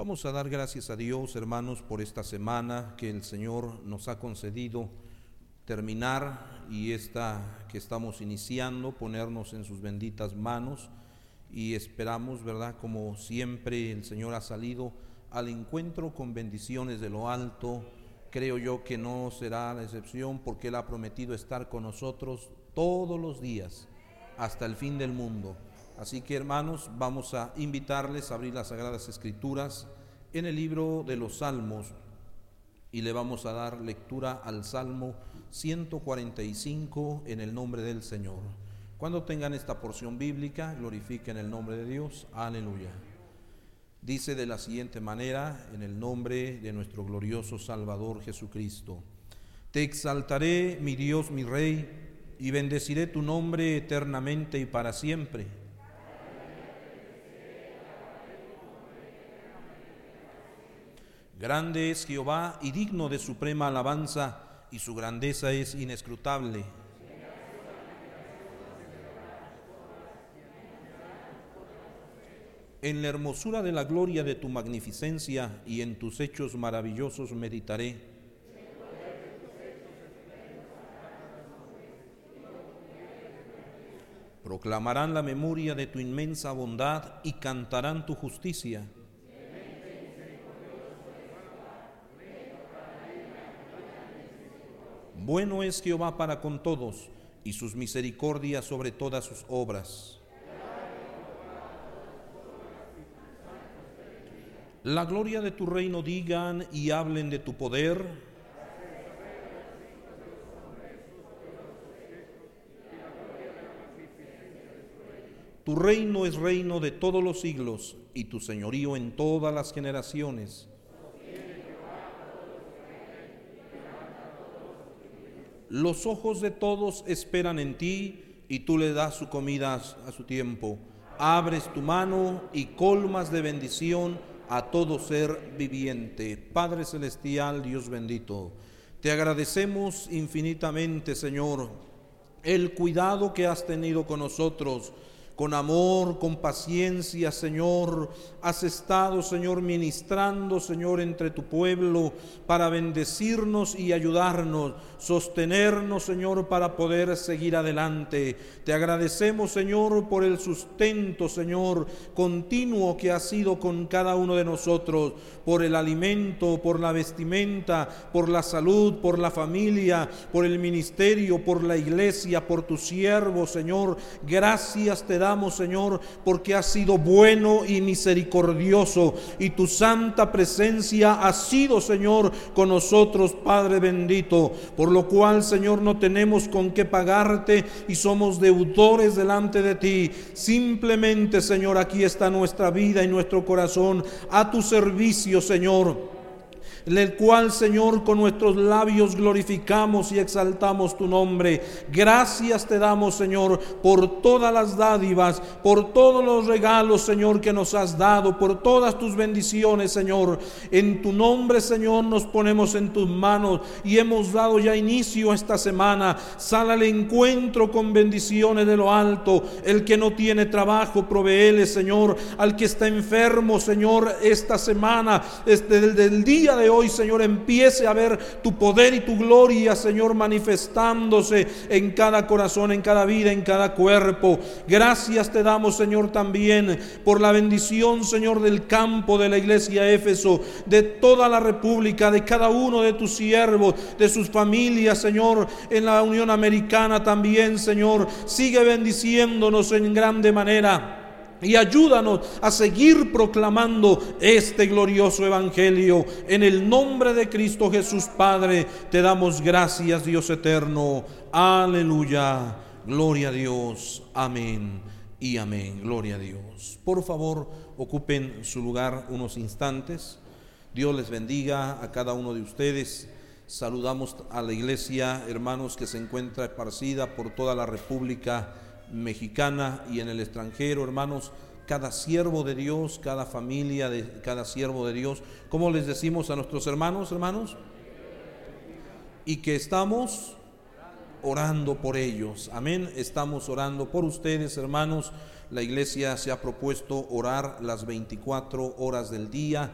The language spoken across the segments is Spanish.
Vamos a dar gracias a Dios, hermanos, por esta semana que el Señor nos ha concedido terminar y esta que estamos iniciando, ponernos en sus benditas manos y esperamos, ¿verdad? Como siempre el Señor ha salido al encuentro con bendiciones de lo alto. Creo yo que no será la excepción porque Él ha prometido estar con nosotros todos los días hasta el fin del mundo. Así que hermanos, vamos a invitarles a abrir las Sagradas Escrituras en el libro de los Salmos y le vamos a dar lectura al Salmo 145 en el nombre del Señor. Cuando tengan esta porción bíblica, glorifiquen el nombre de Dios. Aleluya. Dice de la siguiente manera, en el nombre de nuestro glorioso Salvador Jesucristo. Te exaltaré, mi Dios, mi Rey, y bendeciré tu nombre eternamente y para siempre Grande es Jehová y digno de suprema alabanza, y su grandeza es inescrutable. En la hermosura de la gloria de tu magnificencia y en tus hechos maravillosos meditaré. Proclamarán la memoria de tu inmensa bondad y cantarán tu justicia. Bueno es Jehová para con todos, y sus misericordias sobre todas sus obras. La gloria de tu reino digan y hablen de tu poder. Tu reino es reino de todos los siglos y tu señorío en todas las generaciones. Los ojos de todos esperan en ti y tú le das su comida a su tiempo. Abres tu mano y colmas de bendición a todo ser viviente. Padre Celestial, Dios bendito, te agradecemos infinitamente, Señor, el cuidado que has tenido con nosotros con amor, con paciencia, Señor. Has estado, Señor, ministrando, Señor, entre tu pueblo para bendecirnos y ayudarnos, sostenernos, Señor, para poder seguir adelante. Te agradecemos, Señor, por el sustento, Señor, continuo que ha sido con cada uno de nosotros, por el alimento, por la vestimenta, por la salud, por la familia, por el ministerio, por la iglesia, por tu siervo, Señor. Gracias te Señor, porque has sido bueno y misericordioso y tu santa presencia ha sido, Señor, con nosotros, Padre bendito, por lo cual, Señor, no tenemos con qué pagarte y somos deudores delante de ti. Simplemente, Señor, aquí está nuestra vida y nuestro corazón a tu servicio Señor el cual, Señor, con nuestros labios glorificamos y exaltamos tu nombre. Gracias te damos, Señor, por todas las dádivas, por todos los regalos, Señor, que nos has dado, por todas tus bendiciones, Señor. En tu nombre, Señor, nos ponemos en tus manos y hemos dado ya inicio a esta semana. Sal al encuentro con bendiciones de lo alto. El que no tiene trabajo, proveele, Señor. Al que está enfermo, Señor, esta semana, desde el día de hoy, Señor, empiece a ver tu poder y tu gloria, Señor, manifestándose en cada corazón, en cada vida, en cada cuerpo. Gracias te damos, Señor, también por la bendición, Señor, del campo de la iglesia Éfeso, de toda la república, de cada uno de tus siervos, de sus familias, Señor, en la Unión Americana también, Señor. Sigue bendiciéndonos en grande manera y ayúdanos a seguir proclamando este glorioso evangelio. En el nombre de Cristo Jesús Padre, te damos gracias, Dios eterno. Aleluya. Gloria a Dios. Amén y amén. Gloria a Dios. Por favor, ocupen su lugar unos instantes. Dios les bendiga a cada uno de ustedes. Saludamos a la iglesia, hermanos, que se encuentra esparcida por toda la República mexicana y en el extranjero, hermanos, cada siervo de Dios, cada familia de cada siervo de Dios. ¿Cómo les decimos a nuestros hermanos, hermanos? Y que estamos orando por ellos. Amén. Estamos orando por ustedes, hermanos. La iglesia se ha propuesto orar las 24 horas del día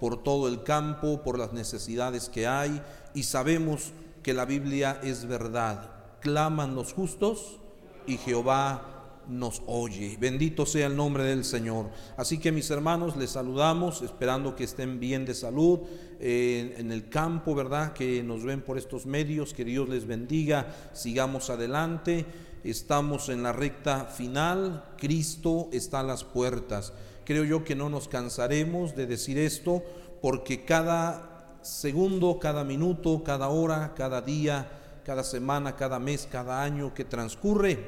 por todo el campo, por las necesidades que hay y sabemos que la Biblia es verdad. Claman los justos y Jehová nos oye. Bendito sea el nombre del Señor. Así que mis hermanos, les saludamos, esperando que estén bien de salud eh, en el campo, ¿verdad? Que nos ven por estos medios, que Dios les bendiga, sigamos adelante. Estamos en la recta final, Cristo está a las puertas. Creo yo que no nos cansaremos de decir esto, porque cada segundo, cada minuto, cada hora, cada día, cada semana, cada mes, cada año que transcurre,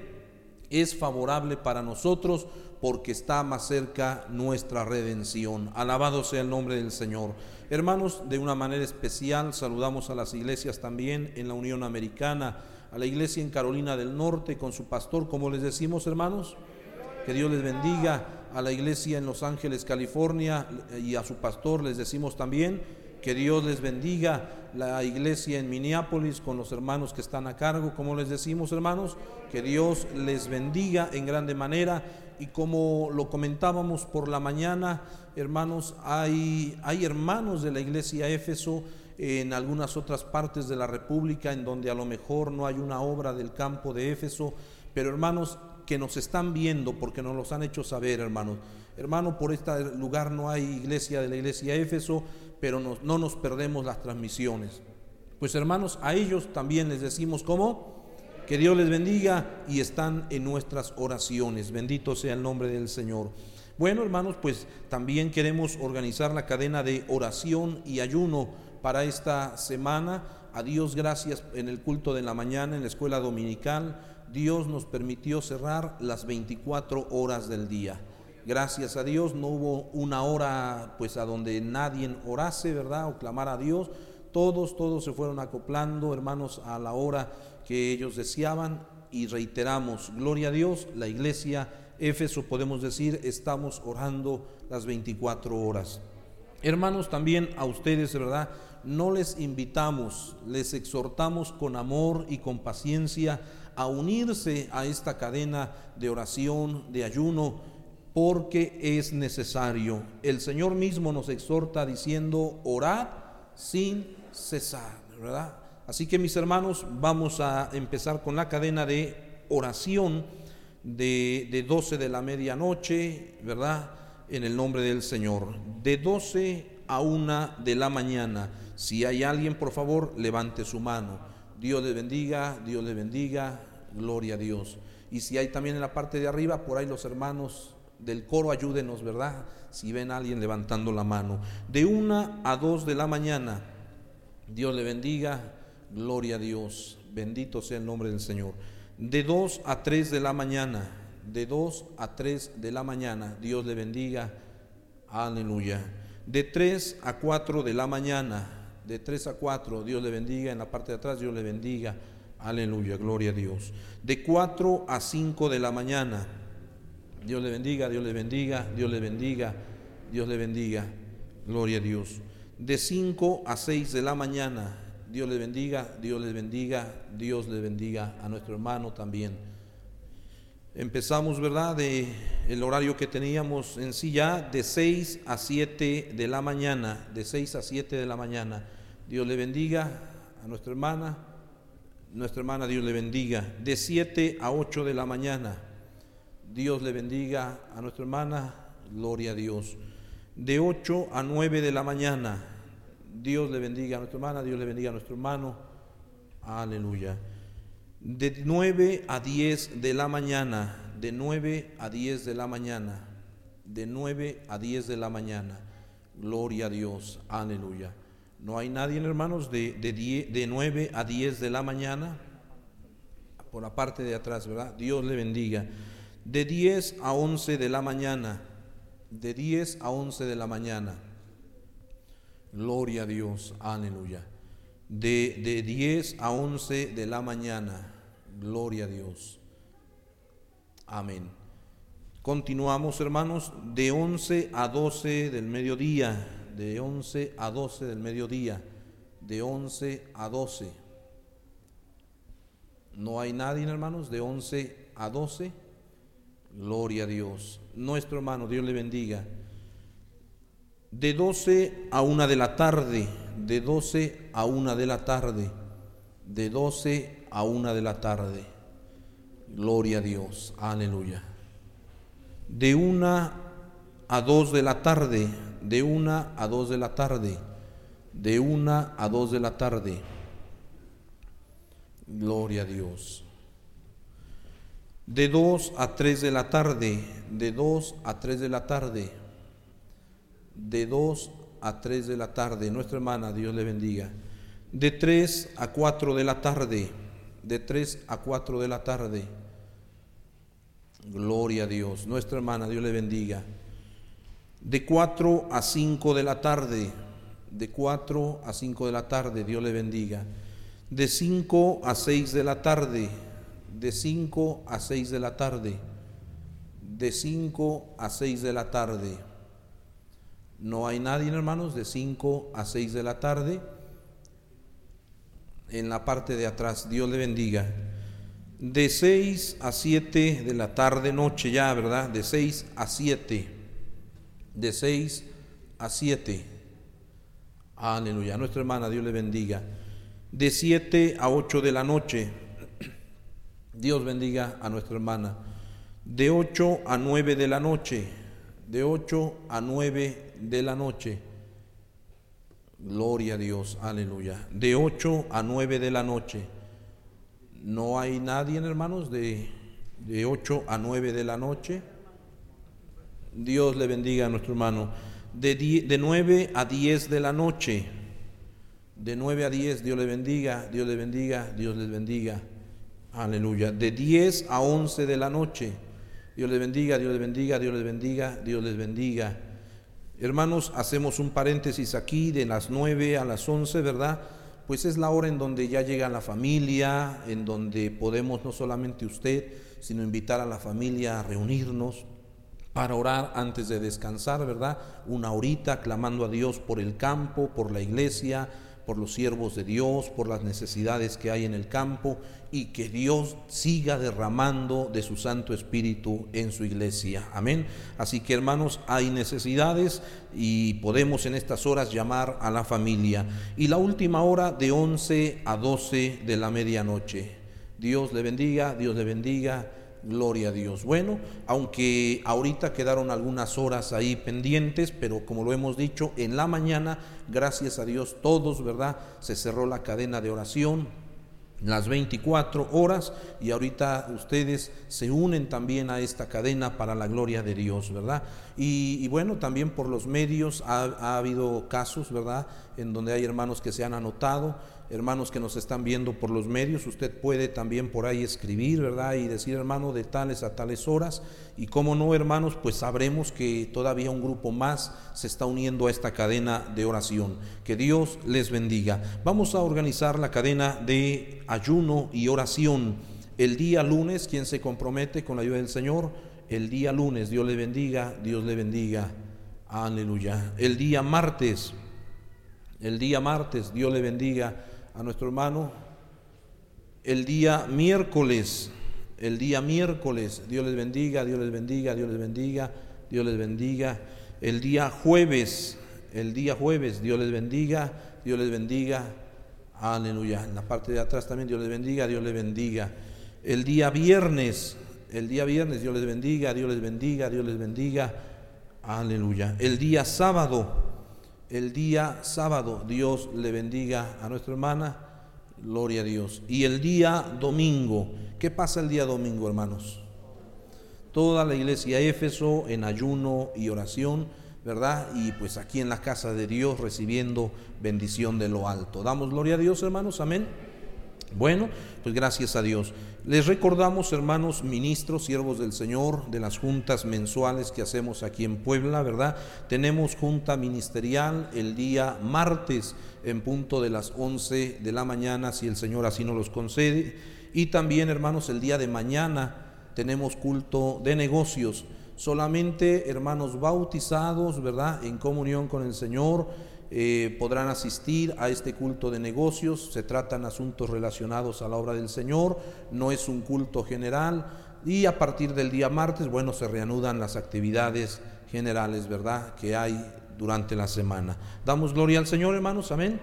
es favorable para nosotros porque está más cerca nuestra redención. Alabado sea el nombre del Señor. Hermanos, de una manera especial saludamos a las iglesias también en la Unión Americana, a la iglesia en Carolina del Norte con su pastor, como les decimos hermanos, que Dios les bendiga, a la iglesia en Los Ángeles, California y a su pastor les decimos también que Dios les bendiga la iglesia en Minneapolis con los hermanos que están a cargo, como les decimos hermanos, que Dios les bendiga en grande manera. Y como lo comentábamos por la mañana, hermanos, hay, hay hermanos de la iglesia Éfeso en algunas otras partes de la República en donde a lo mejor no hay una obra del campo de Éfeso, pero hermanos que nos están viendo porque nos los han hecho saber, hermanos. Hermano, por este lugar no hay iglesia de la iglesia Éfeso, pero no nos perdemos las transmisiones. Pues hermanos, a ellos también les decimos cómo, que Dios les bendiga y están en nuestras oraciones. Bendito sea el nombre del Señor. Bueno, hermanos, pues también queremos organizar la cadena de oración y ayuno para esta semana. A Dios gracias en el culto de la mañana, en la escuela dominical. Dios nos permitió cerrar las 24 horas del día. Gracias a Dios no hubo una hora pues a donde nadie orase, ¿verdad? O clamara a Dios. Todos, todos se fueron acoplando, hermanos, a la hora que ellos deseaban y reiteramos, gloria a Dios, la iglesia Éfeso podemos decir, estamos orando las 24 horas. Hermanos, también a ustedes, ¿verdad? No les invitamos, les exhortamos con amor y con paciencia a unirse a esta cadena de oración, de ayuno, porque es necesario. El Señor mismo nos exhorta diciendo, orad sin cesar, ¿verdad? Así que mis hermanos, vamos a empezar con la cadena de oración de, de 12 de la medianoche, ¿verdad? En el nombre del Señor. De 12 a 1 de la mañana. Si hay alguien, por favor, levante su mano. Dios le bendiga, Dios le bendiga, gloria a Dios. Y si hay también en la parte de arriba, por ahí los hermanos del coro, ayúdenos, ¿verdad? Si ven a alguien levantando la mano. De una a dos de la mañana, Dios le bendiga, gloria a Dios, bendito sea el nombre del Señor. De dos a tres de la mañana, de dos a tres de la mañana, Dios le bendiga, aleluya. De tres a cuatro de la mañana, de tres a cuatro, Dios le bendiga, en la parte de atrás, Dios le bendiga, aleluya, gloria a Dios. De cuatro a cinco de la mañana, Dios le bendiga, Dios le bendiga, Dios le bendiga, Dios le bendiga. Gloria a Dios. De 5 a 6 de la mañana, Dios le bendiga, Dios le bendiga, Dios le bendiga a nuestro hermano también. Empezamos, ¿verdad? El horario que teníamos en sí ya, de 6 a 7 de la mañana, de 6 a 7 de la mañana. Dios le bendiga a nuestra hermana, nuestra hermana Dios le bendiga. De 7 a 8 de la mañana, Dios le bendiga a nuestra hermana, gloria a Dios. De 8 a 9 de la mañana, Dios le bendiga a nuestra hermana, Dios le bendiga a nuestro hermano, aleluya. De 9 a 10 de la mañana, de 9 a 10 de la mañana, de 9 a 10 de la mañana, gloria a Dios, aleluya. No hay nadie, hermanos, de, de, de 9 a 10 de la mañana, por la parte de atrás, ¿verdad? Dios le bendiga de 10 a 11 de la mañana, de 10 a 11 de la mañana. Gloria a Dios, aleluya. De, de 10 a 11 de la mañana, gloria a Dios. Amén. Continuamos, hermanos, de 11 a 12 del mediodía, de 11 a 12 del mediodía, de 11 a 12. No hay nadie, hermanos, de 11 a 12. Gloria a Dios. Nuestro hermano, Dios le bendiga. De 12 a 1 de la tarde, de 12 a 1 de la tarde, de 12 a 1 de la tarde. Gloria a Dios. Aleluya. De 1 a 2 de la tarde, de 1 a 2 de la tarde, de 1 a 2 de la tarde. Gloria a Dios. De 2 a 3 de la tarde, de 2 a 3 de la tarde, de 2 a 3 de la tarde. Nuestra hermana, Dios le bendiga. De 3 a 4 de la tarde, de 3 a 4 de la tarde. Gloria a Dios. Nuestra hermana, Dios le bendiga. De 4 a 5 de la tarde, de 4 a 5 de la tarde, Dios le bendiga de 5 a 6 de la tarde, de 5 a 6 de la tarde, de 5 a 6 de la tarde. No hay nadie, hermanos, de 5 a 6 de la tarde. En la parte de atrás, Dios le bendiga. De 6 a 7 de la tarde, noche ya, ¿verdad? De 6 a 7. De 6 a 7. Aleluya. Nuestra hermana, Dios le bendiga de 7 a 8 de la noche. Dios bendiga a nuestra hermana. De 8 a 9 de la noche. De 8 a 9 de la noche. Gloria a Dios, aleluya. De 8 a 9 de la noche. No hay nadie, hermanos, de, de 8 a 9 de la noche. Dios le bendiga a nuestro hermano. De, de 9 a 10 de la noche de 9 a 10, Dios le bendiga, Dios le bendiga, Dios les bendiga. Aleluya. De 10 a 11 de la noche, Dios les bendiga, Dios les bendiga, Dios les bendiga, Dios les bendiga. Hermanos, hacemos un paréntesis aquí de las 9 a las 11, ¿verdad? Pues es la hora en donde ya llega la familia, en donde podemos no solamente usted, sino invitar a la familia a reunirnos para orar antes de descansar, ¿verdad? Una horita clamando a Dios por el campo, por la iglesia, por los siervos de Dios, por las necesidades que hay en el campo y que Dios siga derramando de su Santo Espíritu en su iglesia. Amén. Así que hermanos, hay necesidades y podemos en estas horas llamar a la familia. Y la última hora de 11 a 12 de la medianoche. Dios le bendiga, Dios le bendiga. Gloria a Dios. Bueno, aunque ahorita quedaron algunas horas ahí pendientes, pero como lo hemos dicho, en la mañana, gracias a Dios, todos, ¿verdad? Se cerró la cadena de oración, las 24 horas y ahorita ustedes se unen también a esta cadena para la gloria de Dios, ¿verdad? Y, bueno, también por los medios ha, ha habido casos, ¿verdad? En donde hay hermanos que se han anotado hermanos que nos están viendo por los medios, usted puede también por ahí escribir, ¿verdad? Y decir, hermano, de tales a tales horas. Y como no, hermanos, pues sabremos que todavía un grupo más se está uniendo a esta cadena de oración. Que Dios les bendiga. Vamos a organizar la cadena de ayuno y oración. El día lunes, quien se compromete con la ayuda del Señor, el día lunes, Dios le bendiga, Dios le bendiga. Aleluya. El día martes, el día martes, Dios le bendiga a nuestro hermano el día miércoles. El día miércoles, Dios les bendiga, Dios les bendiga, Dios les bendiga, Dios les bendiga. El día jueves, el día jueves, Dios les bendiga, Dios les bendiga. Aleluya. En la parte de atrás también Dios les bendiga, Dios les bendiga. El día viernes, el día viernes, Dios les bendiga, Dios les bendiga, Dios les bendiga. Aleluya. El día sábado, el día sábado. Dios le bendiga a nuestra hermana. Gloria a Dios. Y el día domingo. ¿Qué pasa el día domingo, hermanos? Toda la iglesia Éfeso en ayuno y oración, ¿verdad? Y pues aquí en la casa de Dios recibiendo bendición de lo alto. Damos gloria a Dios, hermanos. Amén. Bueno, pues gracias a Dios. Les recordamos, hermanos ministros, siervos del Señor, de las juntas mensuales que hacemos aquí en Puebla, ¿verdad? Tenemos junta ministerial el día martes en punto de las 11 de la mañana, si el Señor así nos los concede. Y también, hermanos, el día de mañana tenemos culto de negocios. Solamente hermanos bautizados, ¿verdad? En comunión con el Señor eh, podrán asistir a este culto de negocios. Se tratan asuntos relacionados a la obra del Señor, no es un culto general. Y a partir del día martes, bueno, se reanudan las actividades generales, ¿verdad?, que hay durante la semana. Damos gloria al Señor, hermanos, amén.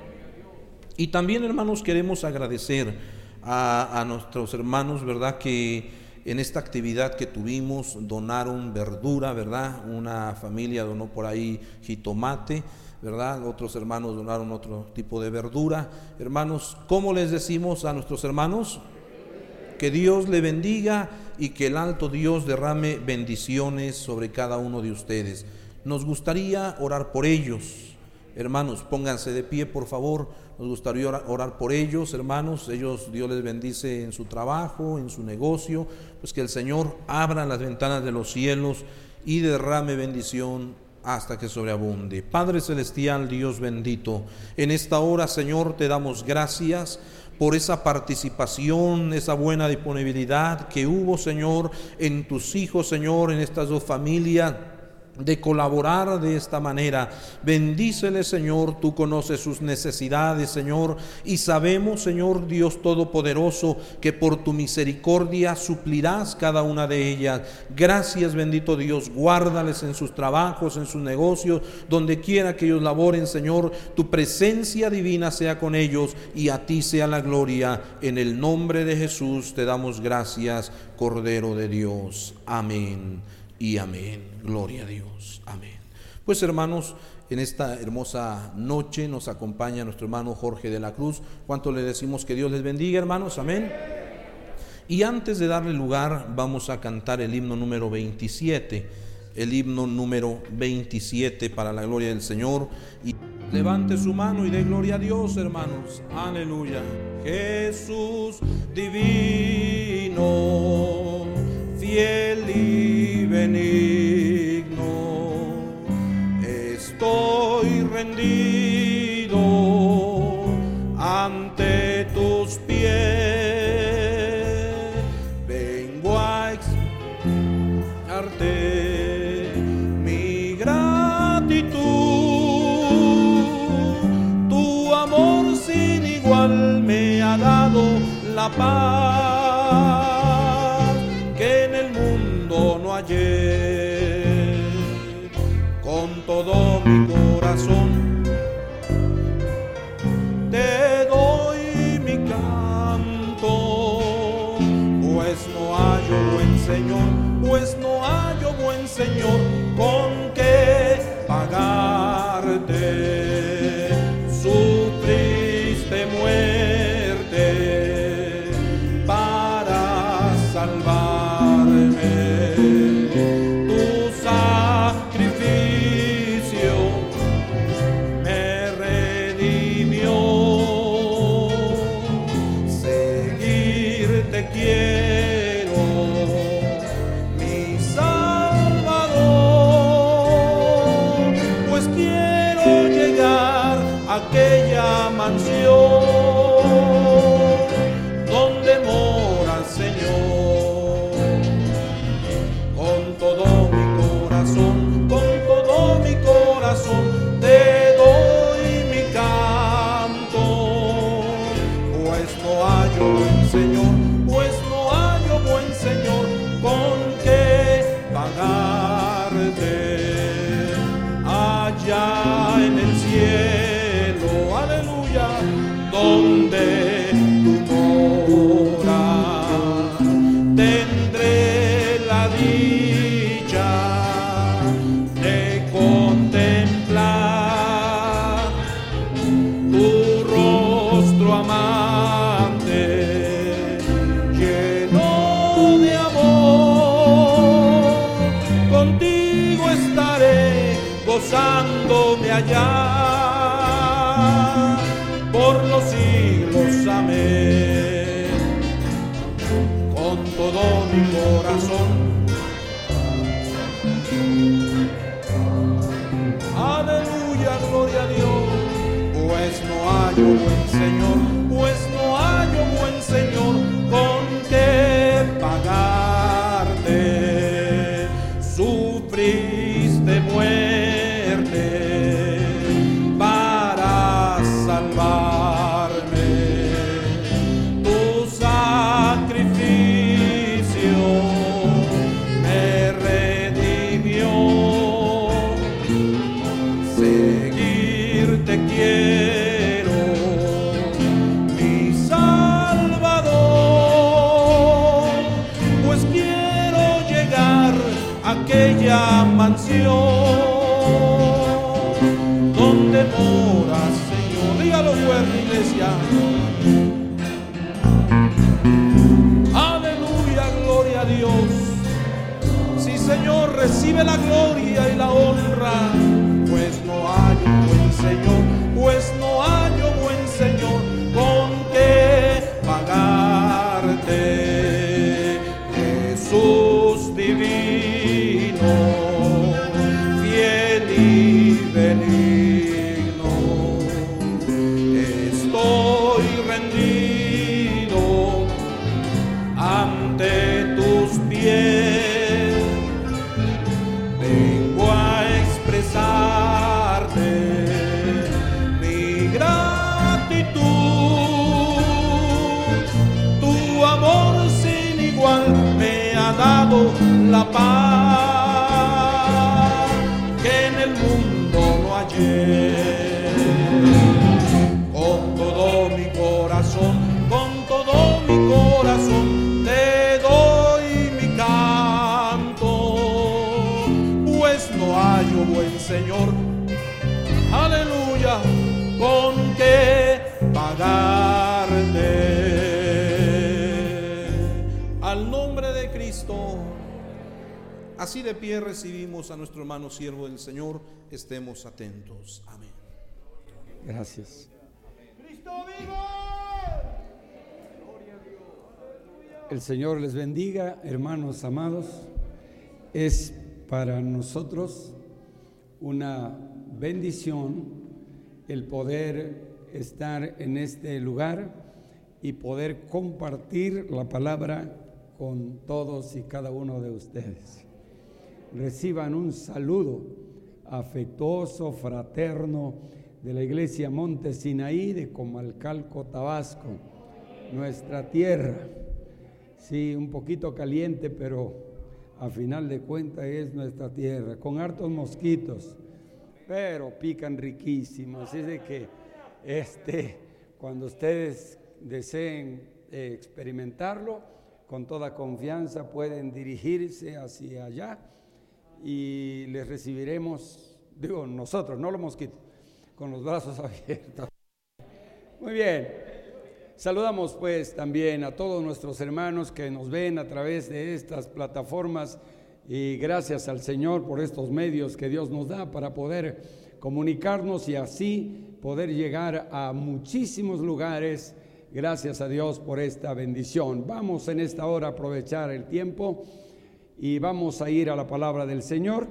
Y también, hermanos, queremos agradecer a, a nuestros hermanos, ¿verdad?, que en esta actividad que tuvimos donaron verdura, ¿verdad? Una familia donó por ahí jitomate, ¿verdad? Otros hermanos donaron otro tipo de verdura. Hermanos, ¿cómo les decimos a nuestros hermanos? Que Dios le bendiga y que el alto Dios derrame bendiciones sobre cada uno de ustedes. Nos gustaría orar por ellos. Hermanos, pónganse de pie, por favor. Nos gustaría orar por ellos, hermanos. Ellos, Dios les bendice en su trabajo, en su negocio. Pues que el Señor abra las ventanas de los cielos y derrame bendición hasta que sobreabunde. Padre Celestial, Dios bendito, en esta hora, Señor, te damos gracias por esa participación, esa buena disponibilidad que hubo, Señor, en tus hijos, Señor, en estas dos familias de colaborar de esta manera. Bendícele, Señor, tú conoces sus necesidades, Señor, y sabemos, Señor Dios Todopoderoso, que por tu misericordia suplirás cada una de ellas. Gracias, bendito Dios, guárdales en sus trabajos, en sus negocios, donde quiera que ellos laboren, Señor, tu presencia divina sea con ellos y a ti sea la gloria. En el nombre de Jesús te damos gracias, Cordero de Dios. Amén y amén. Gloria a Dios. Amén. Pues hermanos, en esta hermosa noche nos acompaña nuestro hermano Jorge de la Cruz. ¿Cuánto le decimos que Dios les bendiga, hermanos? Amén. Y antes de darle lugar, vamos a cantar el himno número 27, el himno número 27 para la gloria del Señor. Y levante su mano y dé gloria a Dios, hermanos. Aleluya. Jesús divino, Señor Señor, recibe Así de pie recibimos a nuestro hermano siervo del Señor, estemos atentos. Amén. Gracias. El Señor les bendiga, hermanos amados. Es para nosotros una bendición el poder estar en este lugar y poder compartir la palabra con todos y cada uno de ustedes. Reciban un saludo afectuoso, fraterno de la iglesia Monte Sinaí de Comalcalco, Tabasco, nuestra tierra. Sí, un poquito caliente, pero a final de cuentas es nuestra tierra, con hartos mosquitos, pero pican riquísimos. Así de que este, cuando ustedes deseen eh, experimentarlo, con toda confianza pueden dirigirse hacia allá y les recibiremos, digo nosotros, no los mosquitos, con los brazos abiertos. Muy bien. Saludamos pues también a todos nuestros hermanos que nos ven a través de estas plataformas y gracias al Señor por estos medios que Dios nos da para poder comunicarnos y así poder llegar a muchísimos lugares. Gracias a Dios por esta bendición. Vamos en esta hora a aprovechar el tiempo y vamos a ir a la palabra del Señor.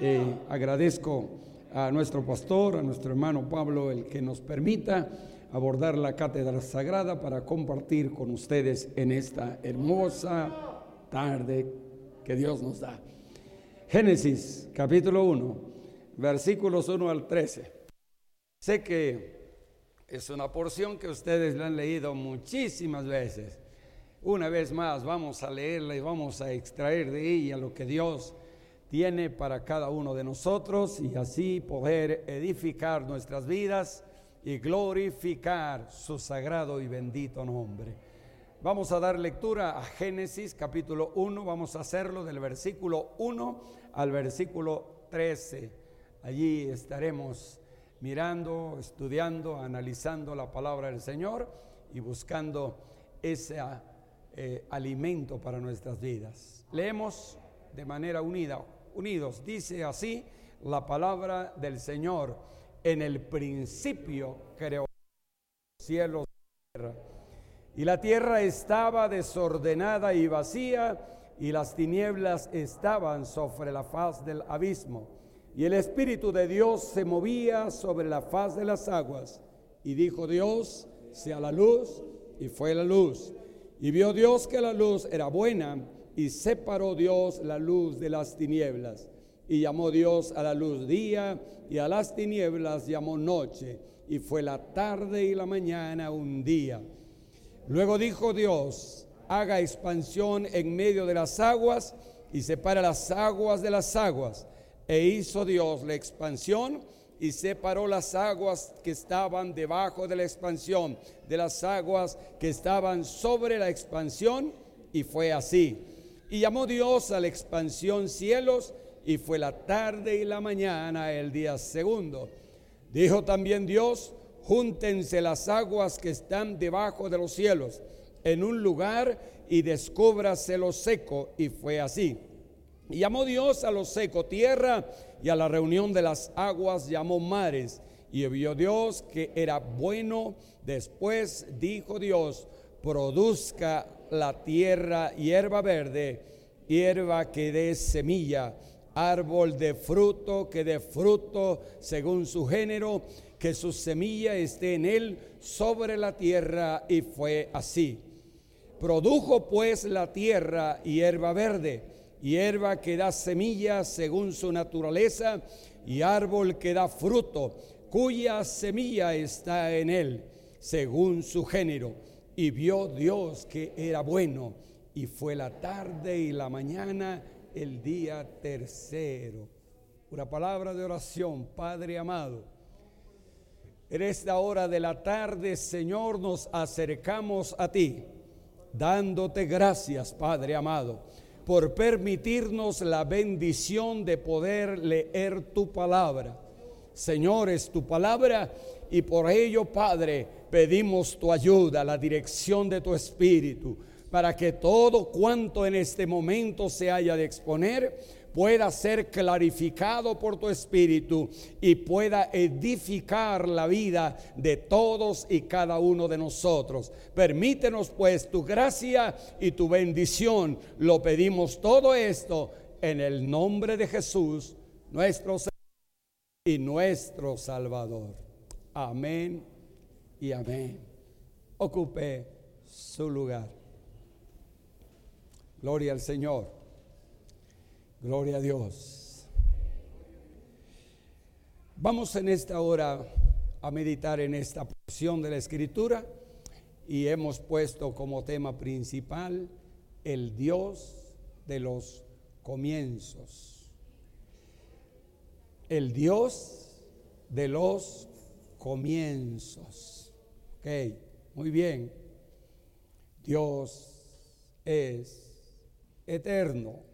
Eh, agradezco a nuestro pastor, a nuestro hermano Pablo, el que nos permita abordar la cátedra sagrada para compartir con ustedes en esta hermosa tarde que Dios nos da. Génesis capítulo 1, versículos 1 al 13. Sé que es una porción que ustedes la han leído muchísimas veces. Una vez más vamos a leerla y vamos a extraer de ella lo que Dios tiene para cada uno de nosotros y así poder edificar nuestras vidas y glorificar su sagrado y bendito nombre. Vamos a dar lectura a Génesis capítulo 1, vamos a hacerlo del versículo 1 al versículo 13. Allí estaremos mirando, estudiando, analizando la palabra del Señor y buscando ese eh, alimento para nuestras vidas. Leemos de manera unida, unidos. Dice así la palabra del Señor en el principio creó cielos y tierra. Y la tierra estaba desordenada y vacía, y las tinieblas estaban sobre la faz del abismo. Y el Espíritu de Dios se movía sobre la faz de las aguas. Y dijo Dios, sea la luz, y fue la luz. Y vio Dios que la luz era buena, y separó Dios la luz de las tinieblas. Y llamó Dios a la luz día y a las tinieblas llamó noche. Y fue la tarde y la mañana un día. Luego dijo Dios, haga expansión en medio de las aguas y separa las aguas de las aguas. E hizo Dios la expansión y separó las aguas que estaban debajo de la expansión de las aguas que estaban sobre la expansión y fue así. Y llamó Dios a la expansión cielos y fue la tarde y la mañana el día segundo. Dijo también Dios, júntense las aguas que están debajo de los cielos en un lugar y descúbrase lo seco. Y fue así. Y llamó Dios a lo seco tierra y a la reunión de las aguas llamó mares. Y vio Dios que era bueno. Después dijo Dios, produzca la tierra hierba verde, hierba que dé semilla, árbol de fruto que dé fruto según su género, que su semilla esté en él sobre la tierra. Y fue así. Produjo pues la tierra hierba verde, hierba que da semilla según su naturaleza, y árbol que da fruto, cuya semilla está en él, según su género. Y vio Dios que era bueno, y fue la tarde y la mañana el día tercero. Una palabra de oración, Padre amado. En esta hora de la tarde, Señor, nos acercamos a ti dándote gracias, Padre amado, por permitirnos la bendición de poder leer tu palabra. Señor, es tu palabra y por ello, Padre, pedimos tu ayuda, la dirección de tu Espíritu, para que todo cuanto en este momento se haya de exponer, pueda ser clarificado por tu Espíritu y pueda edificar la vida de todos y cada uno de nosotros. Permítenos pues tu gracia y tu bendición. Lo pedimos todo esto en el nombre de Jesús, nuestro Señor y nuestro Salvador. Amén y amén. Ocupe su lugar. Gloria al Señor. Gloria a Dios. Vamos en esta hora a meditar en esta porción de la escritura y hemos puesto como tema principal el Dios de los comienzos. El Dios de los comienzos. Ok, muy bien. Dios es eterno.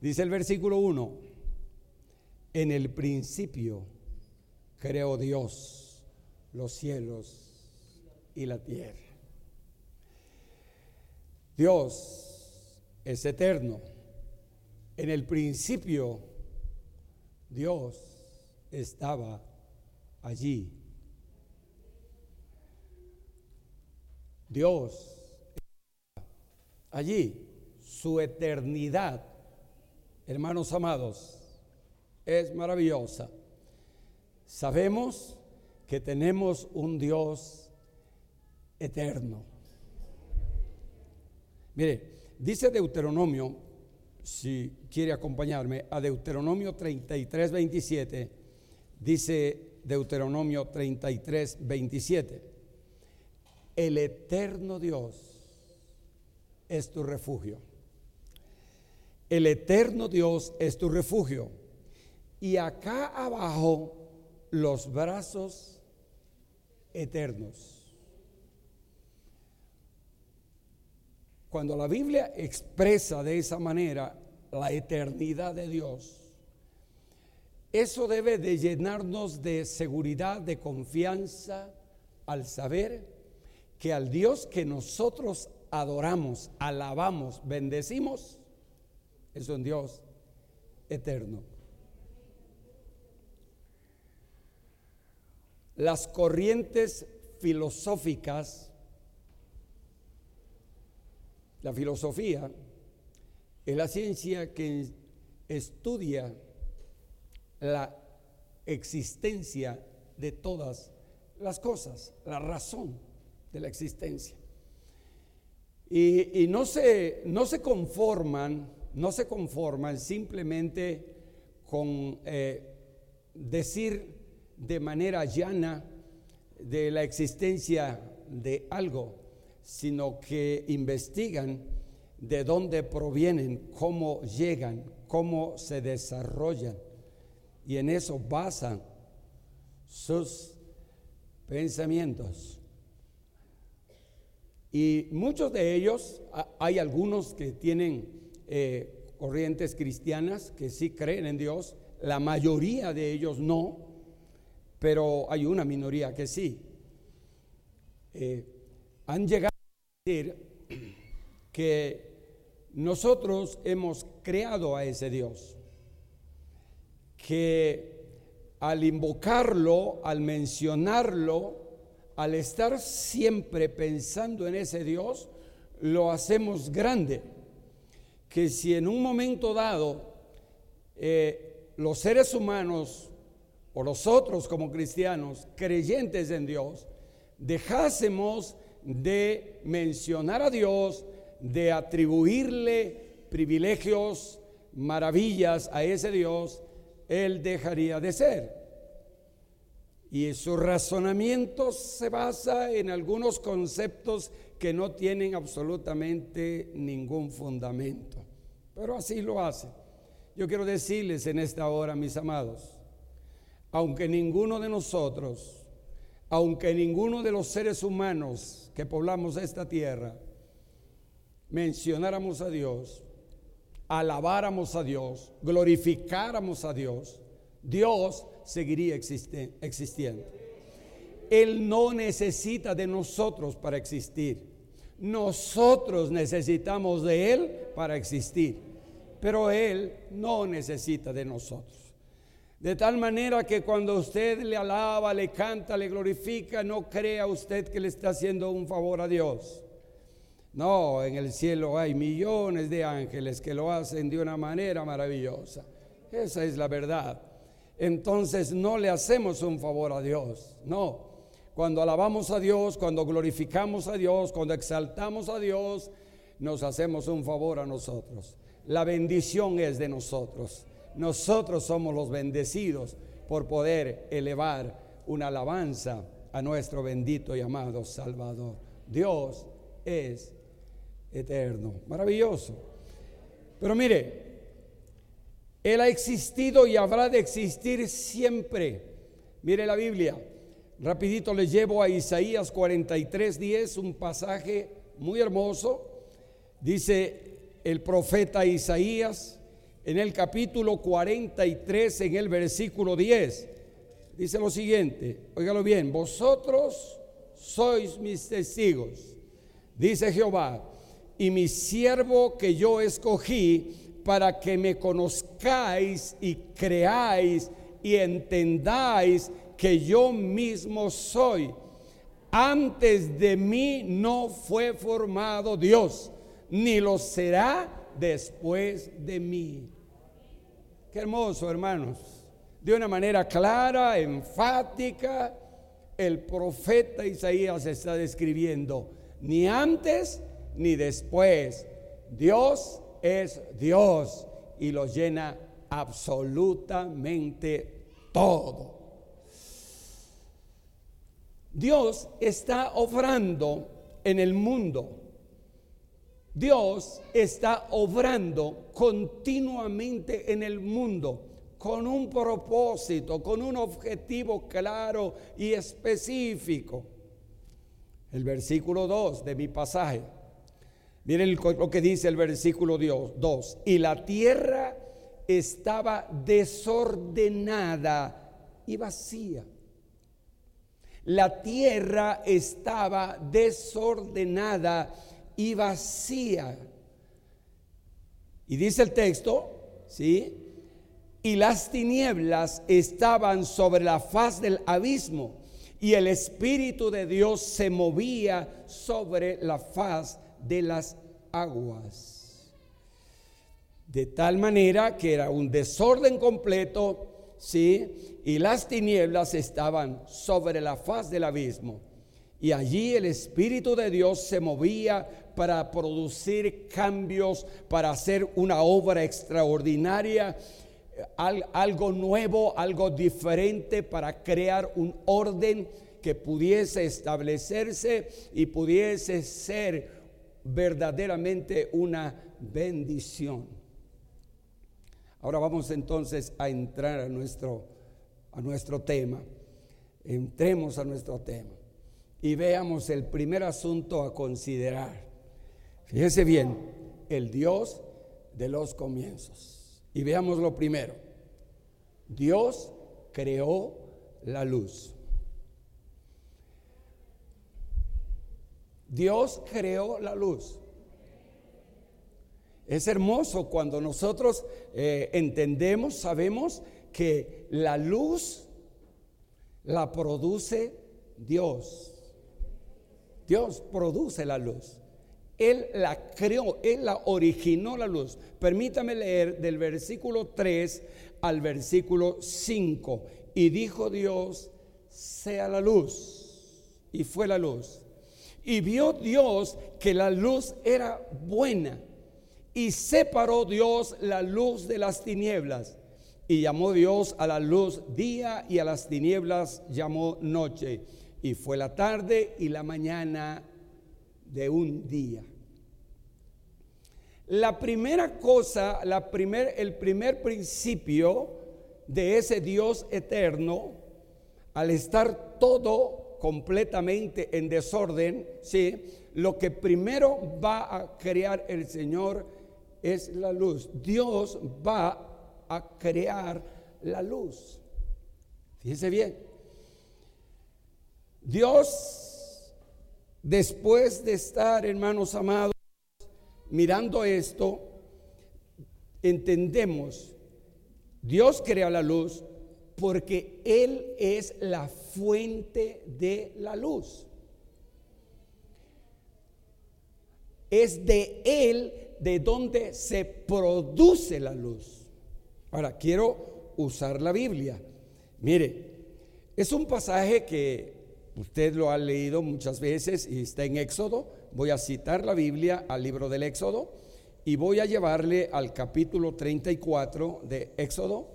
Dice el versículo 1, en el principio creó Dios los cielos y la tierra. Dios es eterno. En el principio Dios estaba allí. Dios allí, su eternidad hermanos amados, es maravillosa. Sabemos que tenemos un Dios eterno. Mire, dice Deuteronomio, si quiere acompañarme, a Deuteronomio 33, 27, dice Deuteronomio 33, 27, el eterno Dios es tu refugio el eterno Dios es tu refugio. Y acá abajo los brazos eternos. Cuando la Biblia expresa de esa manera la eternidad de Dios, eso debe de llenarnos de seguridad, de confianza, al saber que al Dios que nosotros adoramos, alabamos, bendecimos, es un Dios eterno. Las corrientes filosóficas, la filosofía es la ciencia que estudia la existencia de todas las cosas, la razón de la existencia. Y, no, se, no se conforman no se conforman simplemente con eh, decir de manera llana de la existencia de algo, sino que investigan de dónde provienen, cómo llegan, cómo se desarrollan. y en eso basan sus pensamientos. Y muchos de ellos, hay algunos que tienen eh, corrientes cristianas que sí creen en Dios, la mayoría de ellos no, pero hay una minoría que sí. Eh, han llegado a decir que nosotros hemos creado a ese Dios, que al invocarlo, al mencionarlo, al estar siempre pensando en ese Dios, lo hacemos grande. Que si en un momento dado eh, los seres humanos o nosotros como cristianos, creyentes en Dios, dejásemos de mencionar a Dios, de atribuirle privilegios, maravillas a ese Dios, Él dejaría de ser. Y su razonamiento se basa en algunos conceptos que no tienen absolutamente ningún fundamento. Pero así lo hace. Yo quiero decirles en esta hora, mis amados, aunque ninguno de nosotros, aunque ninguno de los seres humanos que poblamos esta tierra, mencionáramos a Dios, alabáramos a Dios, glorificáramos a Dios, Dios seguiría existiendo. Él no necesita de nosotros para existir. Nosotros necesitamos de Él para existir. Pero Él no necesita de nosotros. De tal manera que cuando usted le alaba, le canta, le glorifica, no crea usted que le está haciendo un favor a Dios. No, en el cielo hay millones de ángeles que lo hacen de una manera maravillosa. Esa es la verdad entonces no le hacemos un favor a Dios. No. Cuando alabamos a Dios, cuando glorificamos a Dios, cuando exaltamos a Dios, nos hacemos un favor a nosotros. La bendición es de nosotros. Nosotros somos los bendecidos por poder elevar una alabanza a nuestro bendito y amado Salvador. Dios es eterno, maravilloso. Pero mire, él ha existido y habrá de existir siempre. Mire la Biblia. Rapidito le llevo a Isaías 43, 10, un pasaje muy hermoso. Dice el profeta Isaías en el capítulo 43, en el versículo 10. Dice lo siguiente, óigalo bien, vosotros sois mis testigos, dice Jehová, y mi siervo que yo escogí para que me conozcáis y creáis y entendáis que yo mismo soy. Antes de mí no fue formado Dios, ni lo será después de mí. Qué hermoso, hermanos. De una manera clara, enfática, el profeta Isaías está describiendo, ni antes ni después. Dios es Dios y lo llena absolutamente todo. Dios está obrando en el mundo. Dios está obrando continuamente en el mundo con un propósito, con un objetivo claro y específico. El versículo 2 de mi pasaje Miren lo que dice el versículo 2. Y la tierra estaba desordenada y vacía. La tierra estaba desordenada y vacía. Y dice el texto, ¿sí? Y las tinieblas estaban sobre la faz del abismo y el Espíritu de Dios se movía sobre la faz de las aguas. De tal manera que era un desorden completo, ¿sí? Y las tinieblas estaban sobre la faz del abismo. Y allí el Espíritu de Dios se movía para producir cambios, para hacer una obra extraordinaria, algo nuevo, algo diferente, para crear un orden que pudiese establecerse y pudiese ser verdaderamente una bendición. Ahora vamos entonces a entrar a nuestro, a nuestro tema. Entremos a nuestro tema y veamos el primer asunto a considerar. Fíjese bien, el Dios de los comienzos. Y veamos lo primero. Dios creó la luz. Dios creó la luz. Es hermoso cuando nosotros eh, entendemos, sabemos que la luz la produce Dios. Dios produce la luz. Él la creó, Él la originó la luz. Permítame leer del versículo 3 al versículo 5. Y dijo Dios, sea la luz. Y fue la luz. Y vio Dios que la luz era buena. Y separó Dios la luz de las tinieblas. Y llamó Dios a la luz día y a las tinieblas llamó noche. Y fue la tarde y la mañana de un día. La primera cosa, la primer, el primer principio de ese Dios eterno, al estar todo completamente en desorden, ¿sí? lo que primero va a crear el Señor es la luz. Dios va a crear la luz. Fíjese bien. Dios, después de estar, hermanos amados, mirando esto, entendemos, Dios crea la luz, porque Él es la fuente de la luz. Es de Él de donde se produce la luz. Ahora, quiero usar la Biblia. Mire, es un pasaje que usted lo ha leído muchas veces y está en Éxodo. Voy a citar la Biblia al libro del Éxodo y voy a llevarle al capítulo 34 de Éxodo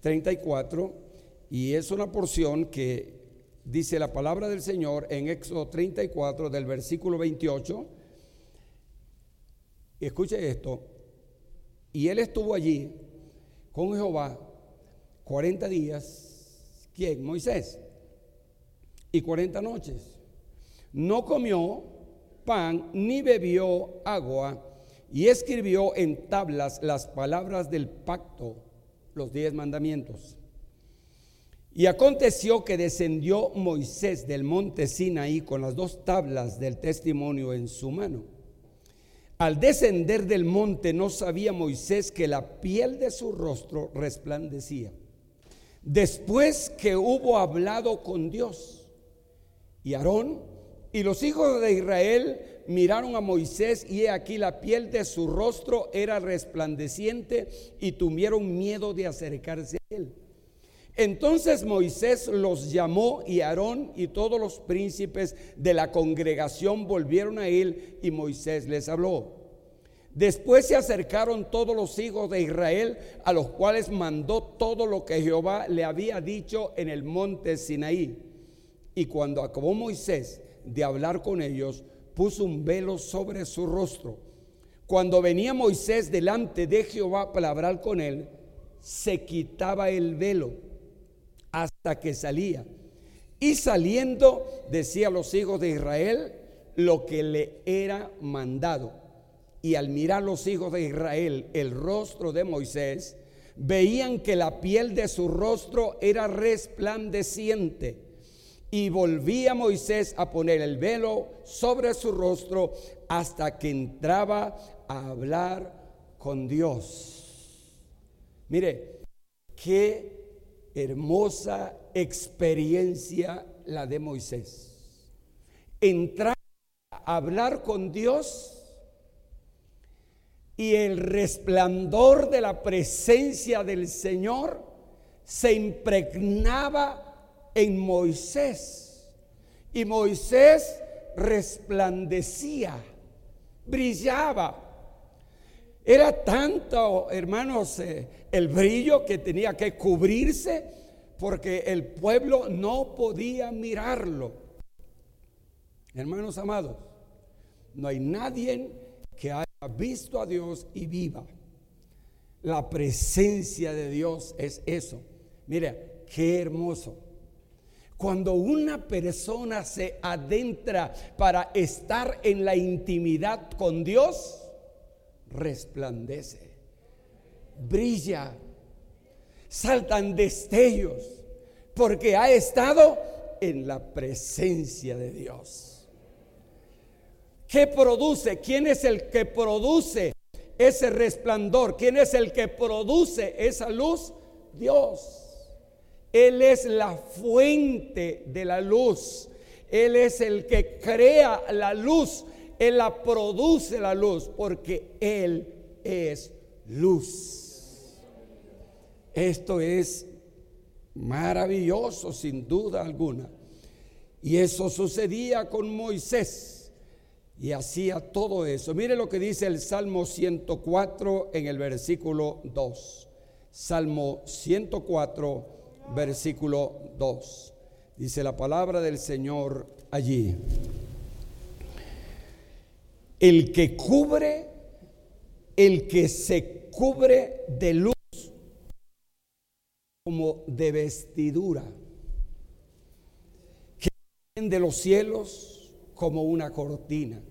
34 y es una porción que dice la palabra del Señor en Éxodo 34 del versículo 28. Escuche esto. Y él estuvo allí con Jehová 40 días. ¿Quién? Moisés. Y 40 noches. No comió pan ni bebió agua y escribió en tablas las palabras del pacto los diez mandamientos. Y aconteció que descendió Moisés del monte Sinaí con las dos tablas del testimonio en su mano. Al descender del monte no sabía Moisés que la piel de su rostro resplandecía. Después que hubo hablado con Dios y Aarón y los hijos de Israel miraron a Moisés y he aquí la piel de su rostro era resplandeciente y tuvieron miedo de acercarse a él. Entonces Moisés los llamó y Aarón y todos los príncipes de la congregación volvieron a él y Moisés les habló. Después se acercaron todos los hijos de Israel, a los cuales mandó todo lo que Jehová le había dicho en el monte Sinaí. Y cuando acabó Moisés de hablar con ellos, puso un velo sobre su rostro. Cuando venía Moisés delante de Jehová para hablar con él, se quitaba el velo que salía. Y saliendo decía a los hijos de Israel lo que le era mandado. Y al mirar los hijos de Israel el rostro de Moisés, veían que la piel de su rostro era resplandeciente y volvía Moisés a poner el velo sobre su rostro hasta que entraba a hablar con Dios. Mire, qué hermosa experiencia la de Moisés. Entrar a hablar con Dios y el resplandor de la presencia del Señor se impregnaba en Moisés. Y Moisés resplandecía, brillaba. Era tanto, hermanos, eh, el brillo que tenía que cubrirse porque el pueblo no podía mirarlo. Hermanos amados, no hay nadie que haya visto a Dios y viva. La presencia de Dios es eso. Mira, qué hermoso. Cuando una persona se adentra para estar en la intimidad con Dios, resplandece, brilla, saltan destellos, porque ha estado en la presencia de Dios. ¿Qué produce? ¿Quién es el que produce ese resplandor? ¿Quién es el que produce esa luz? Dios. Él es la fuente de la luz. Él es el que crea la luz. Él la produce la luz porque Él es luz. Esto es maravilloso sin duda alguna. Y eso sucedía con Moisés. Y hacía todo eso. Mire lo que dice el Salmo 104 en el versículo 2. Salmo 104, versículo 2. Dice la palabra del Señor allí. El que cubre, el que se cubre de luz como de vestidura, que de los cielos como una cortina.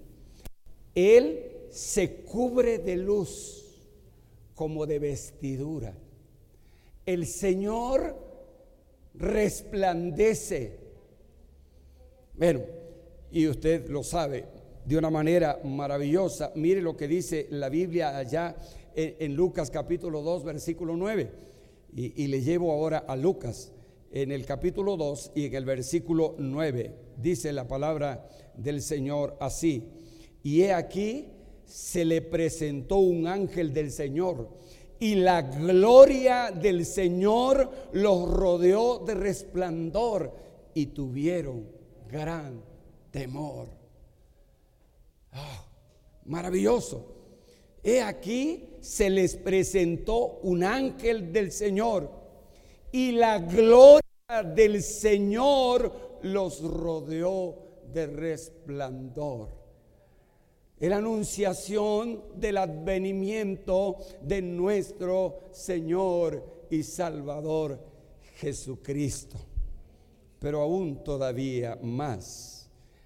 Él se cubre de luz como de vestidura. El Señor resplandece. Bueno, y usted lo sabe de una manera maravillosa. Mire lo que dice la Biblia allá en, Lucas capítulo 2, versículo 9. Y, y le llevo ahora a Lucas en el capítulo 2 y en el versículo 9. Dice la palabra del Señor así. Y he aquí, se le presentó un ángel del Señor y la gloria del Señor los rodeó de resplandor y tuvieron gran temor. Ah, maravilloso. He aquí se les presentó un ángel del Señor y la gloria del Señor los rodeó de resplandor la anunciación del advenimiento de nuestro Señor y Salvador Jesucristo. Pero aún todavía más.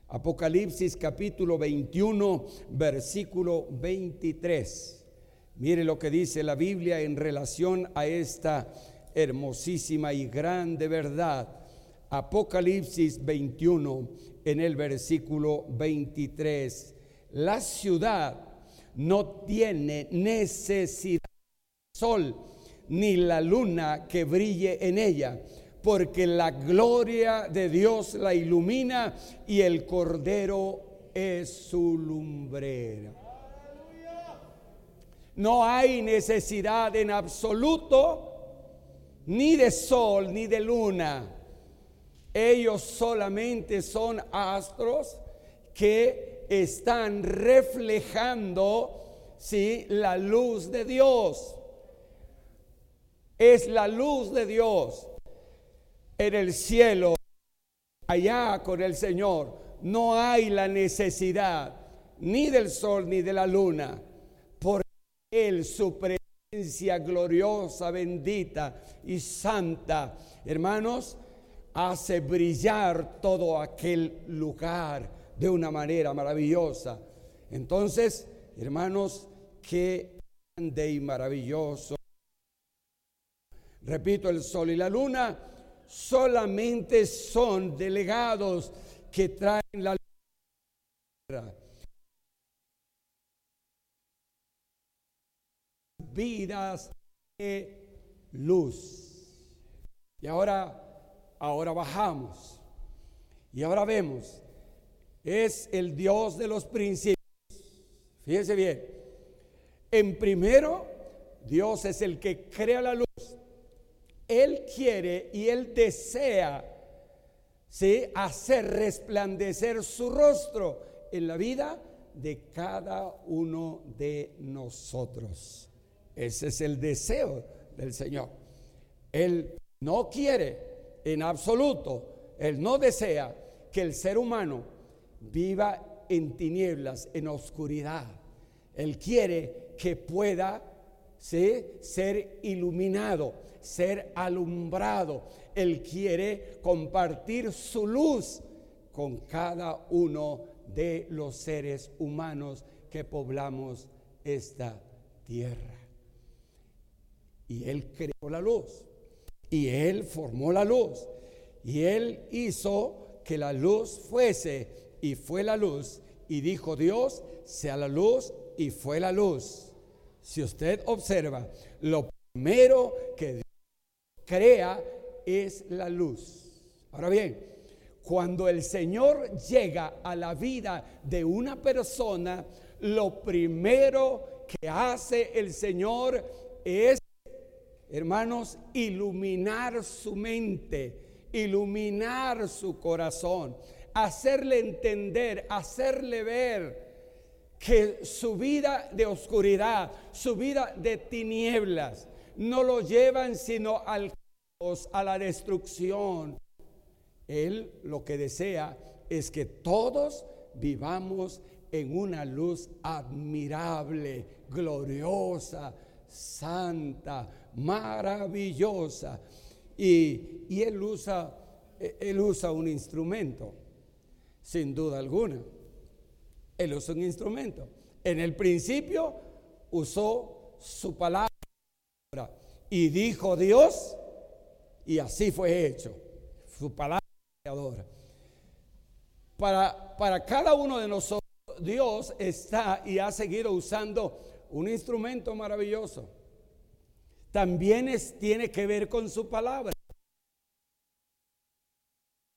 Apocalipsis capítulo 21, versículo 23. Mire lo que dice la Biblia en relación a esta hermosísima y grande verdad. Apocalipsis 21 en el versículo 23 la ciudad no tiene necesidad del sol ni la luna que brille en ella, porque la gloria de Dios la ilumina y el cordero es su lumbrera. No hay necesidad en absoluto ni de sol ni de luna. Ellos solamente son astros que están reflejando ¿sí? la luz de Dios. Es la luz de Dios en el cielo, allá con el Señor. No hay la necesidad ni del sol ni de la luna, porque Él, su presencia gloriosa, bendita y santa, hermanos, hace brillar todo aquel lugar de una manera maravillosa. Entonces, hermanos, qué grande y maravilloso. Repito, el sol y la luna solamente son delegados que traen la vidas de luz. Y ahora, ahora bajamos. Y ahora vemos es el Dios de los principios. Fíjense bien. En primero, Dios es el que crea la luz. Él quiere y Él desea ¿sí? hacer resplandecer su rostro en la vida de cada uno de nosotros. Ese es el deseo del Señor. Él no quiere en absoluto, Él no desea que el ser humano viva en tinieblas, en oscuridad. Él quiere que pueda ¿sí? ser iluminado, ser alumbrado. Él quiere compartir su luz con cada uno de los seres humanos que poblamos esta tierra. Y Él creó la luz. Y Él formó la luz. Y Él hizo que la luz fuese. Y fue la luz. Y dijo Dios, sea la luz. Y fue la luz. Si usted observa, lo primero que Dios crea es la luz. Ahora bien, cuando el Señor llega a la vida de una persona, lo primero que hace el Señor es, hermanos, iluminar su mente, iluminar su corazón, hacerle entender, hacerle ver que su vida de oscuridad, su vida de tinieblas, no lo llevan sino al caos, a la destrucción. Él lo que desea es que todos vivamos en una luz admirable, gloriosa, santa, maravillosa. Y, y él, usa, él usa un instrumento, sin duda alguna. Él usa un instrumento. En el principio usó su palabra y dijo Dios y así fue hecho. Su palabra Para, para cada uno de nosotros Dios está y ha seguido usando un instrumento maravilloso. También es, tiene que ver con su palabra.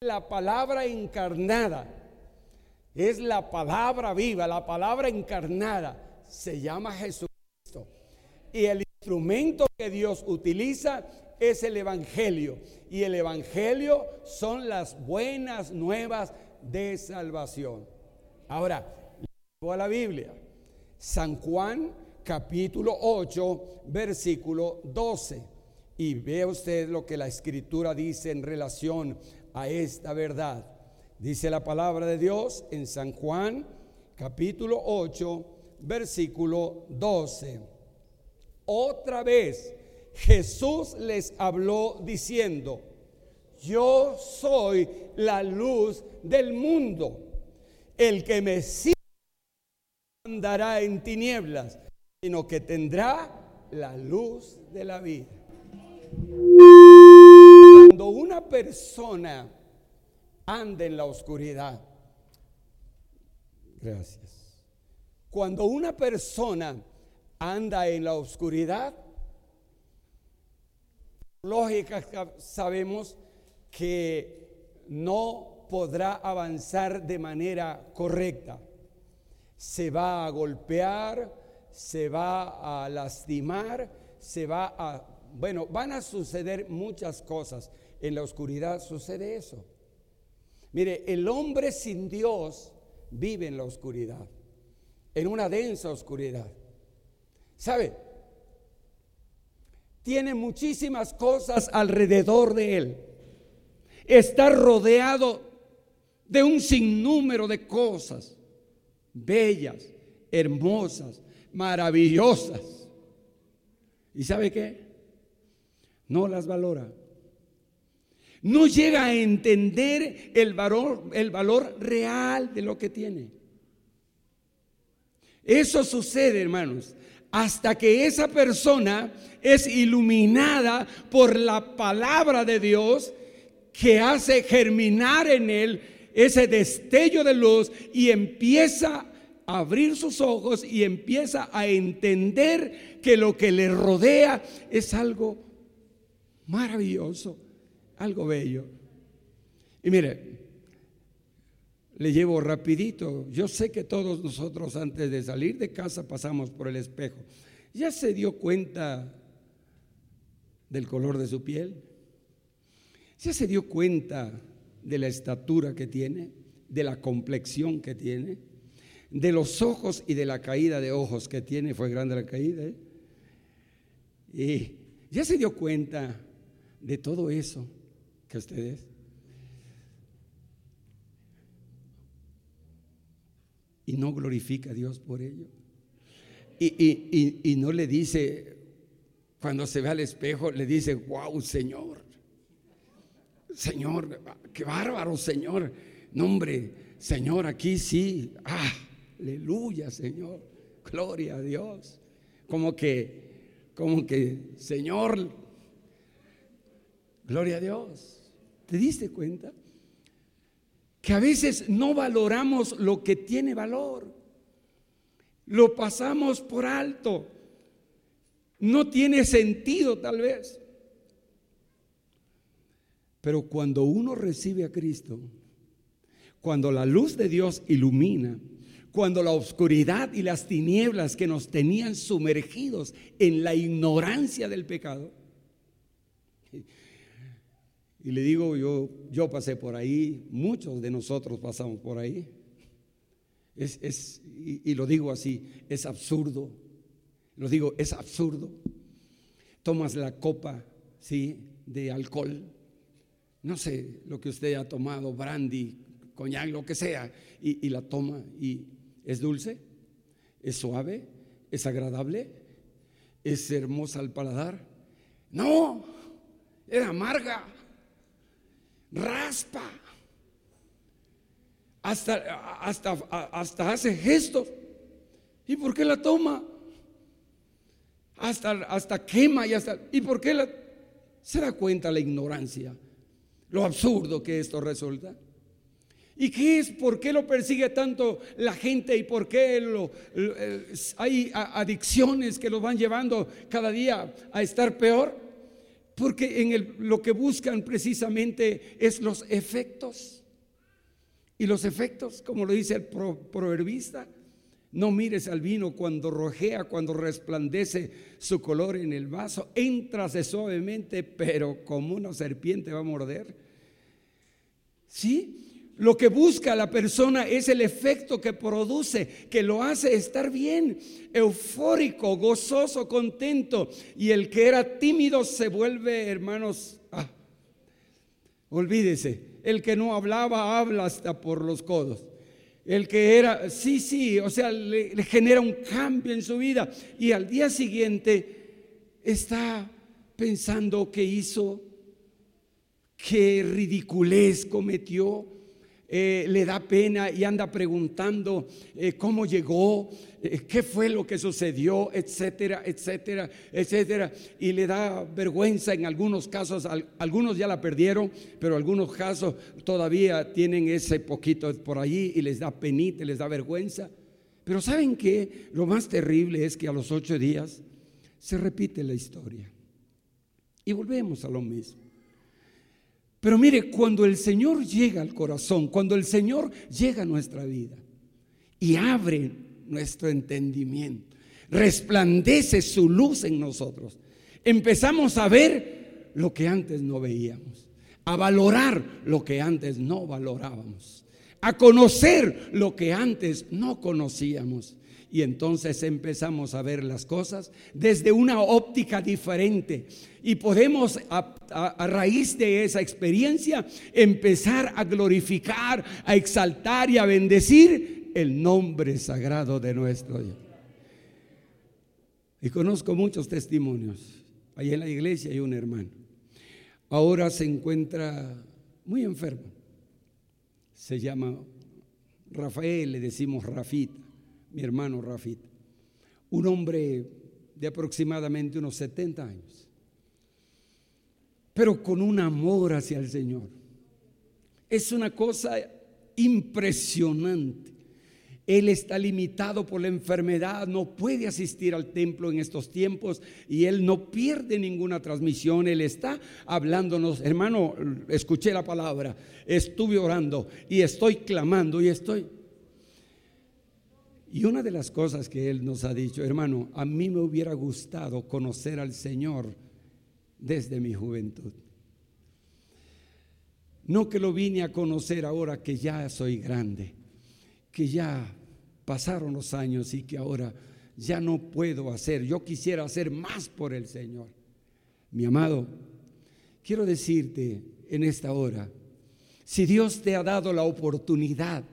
La palabra encarnada es la palabra viva, la palabra encarnada se llama Jesucristo. Y el instrumento que Dios utiliza es el Evangelio. Y el Evangelio son las buenas nuevas de salvación. Ahora, a la Biblia. San Juan capítulo 8, versículo 12. Y ve usted lo que la escritura dice en relación a esta verdad. Dice la palabra de Dios en San Juan capítulo 8, versículo 12. Otra vez Jesús les habló diciendo, yo soy la luz del mundo. El que me sigue andará en tinieblas, sino que tendrá la luz de la vida. Cuando una persona anda en la oscuridad, gracias. Cuando una persona anda en la oscuridad, lógica sabemos que no podrá avanzar de manera correcta se va a golpear, se va a lastimar, se va a... Bueno, van a suceder muchas cosas. En la oscuridad sucede eso. Mire, el hombre sin Dios vive en la oscuridad, en una densa oscuridad. ¿Sabe? Tiene muchísimas cosas alrededor de él. Está rodeado de un sinnúmero de cosas bellas, hermosas, maravillosas. ¿Y sabe qué? No las valora. No llega a entender el valor, el valor real de lo que tiene. Eso sucede, hermanos, hasta que esa persona es iluminada por la palabra de Dios que hace germinar en él ese destello de luz y empieza a abrir sus ojos y empieza a entender que lo que le rodea es algo maravilloso, algo bello. Y mire, le llevo rapidito. Yo sé que todos nosotros antes de salir de casa pasamos por el espejo. ¿Ya se dio cuenta del color de su piel? ¿Ya se dio cuenta de la estatura que tiene, de la complexión que tiene, de los ojos y de la caída de ojos que tiene. Fue grande la caída. ¿eh? Y ya se dio cuenta de todo eso que ustedes. Y no glorifica a Dios por ello. Y, y no le dice cuando se ve al espejo le dice, wow, Señor. Señor, qué bárbaro, Señor. Nombre, Señor, aquí sí. Ah, aleluya, Señor. Gloria a Dios. Como que, como que, Señor, gloria a Dios. ¿Te diste cuenta? Que a veces no valoramos lo que tiene valor. Lo pasamos por alto. No tiene sentido tal vez. Pero cuando uno recibe a Cristo, cuando la luz de Dios ilumina, cuando la oscuridad y las tinieblas que nos tenían sumergidos en la ignorancia del pecado, y le digo, yo, yo pasé por ahí, muchos de nosotros pasamos por ahí. Es, es, y, y lo digo así, es absurdo. Lo digo, es absurdo. Tomas la copa, ¿sí? De alcohol no sé, lo que usted ha tomado, brandy, coñac, lo que sea, y, la toma y es dulce, es suave, es agradable, es hermosa al paladar. No, es amarga, raspa, hasta, hasta, hasta hace gestos. ¿Y por qué la toma? Hasta, hasta quema y hasta... ¿Y por qué la... Se da cuenta la ignorancia lo absurdo que esto resulta. ¿Y qué es? ¿Por qué lo persigue tanto la gente y por qué lo, hay adicciones que lo van llevando cada día a estar peor? Porque en lo que buscan precisamente es los efectos. Y los efectos, como lo dice el proverbista, no mires al vino cuando rojea, cuando resplandece su color en el vaso. Entrase suavemente, pero como una serpiente va a morder. ¿Sí? Lo que busca la persona es el efecto que produce, que lo hace estar bien, eufórico, gozoso, contento. Y el que era tímido se vuelve, hermanos, ah, olvídese, el que no hablaba habla hasta por los codos. El que era, sí, sí, o sea, le, genera un cambio en su vida y al día siguiente está pensando que hizo, qué ridiculez cometió, eh, le da pena y anda preguntando eh, cómo llegó, eh, qué fue lo que sucedió, etcétera, etcétera, etcétera. Y le da vergüenza en algunos casos, algunos ya la perdieron, pero algunos casos todavía tienen ese poquito por allí y les da penita, les da vergüenza. Pero ¿saben qué? Lo más terrible es que a los ocho días se repite la historia. Y volvemos a lo mismo. Pero mire, cuando el Señor llega al corazón, cuando el Señor llega a nuestra vida y abre nuestro entendimiento, resplandece su luz en nosotros, empezamos a ver lo que antes no veíamos, a valorar lo que antes no valorábamos, a conocer lo que antes no conocíamos. Y entonces empezamos a ver las cosas desde una óptica diferente. Y podemos, a, raíz de esa experiencia, empezar a glorificar, a exaltar y a bendecir el nombre sagrado de nuestro Dios. Y conozco muchos testimonios. Allí en la iglesia hay un hermano. Ahora se encuentra muy enfermo. Se llama Rafael, le decimos Rafita mi hermano Rafit, un hombre de aproximadamente unos 70 años, pero con un amor hacia el Señor. Es una cosa impresionante. Él está limitado por la enfermedad, no puede asistir al templo en estos tiempos y él no pierde ninguna transmisión. Él está hablándonos, hermano, escuché la palabra, estuve orando y estoy clamando y estoy y una de las cosas que Él nos ha dicho, hermano, a mí me hubiera gustado conocer al Señor desde mi juventud. No que lo vine a conocer ahora que ya soy grande, que ya pasaron los años y que ahora ya no puedo hacer. Yo quisiera hacer más por el Señor. Mi amado, quiero decirte en esta hora, si Dios te ha dado la oportunidad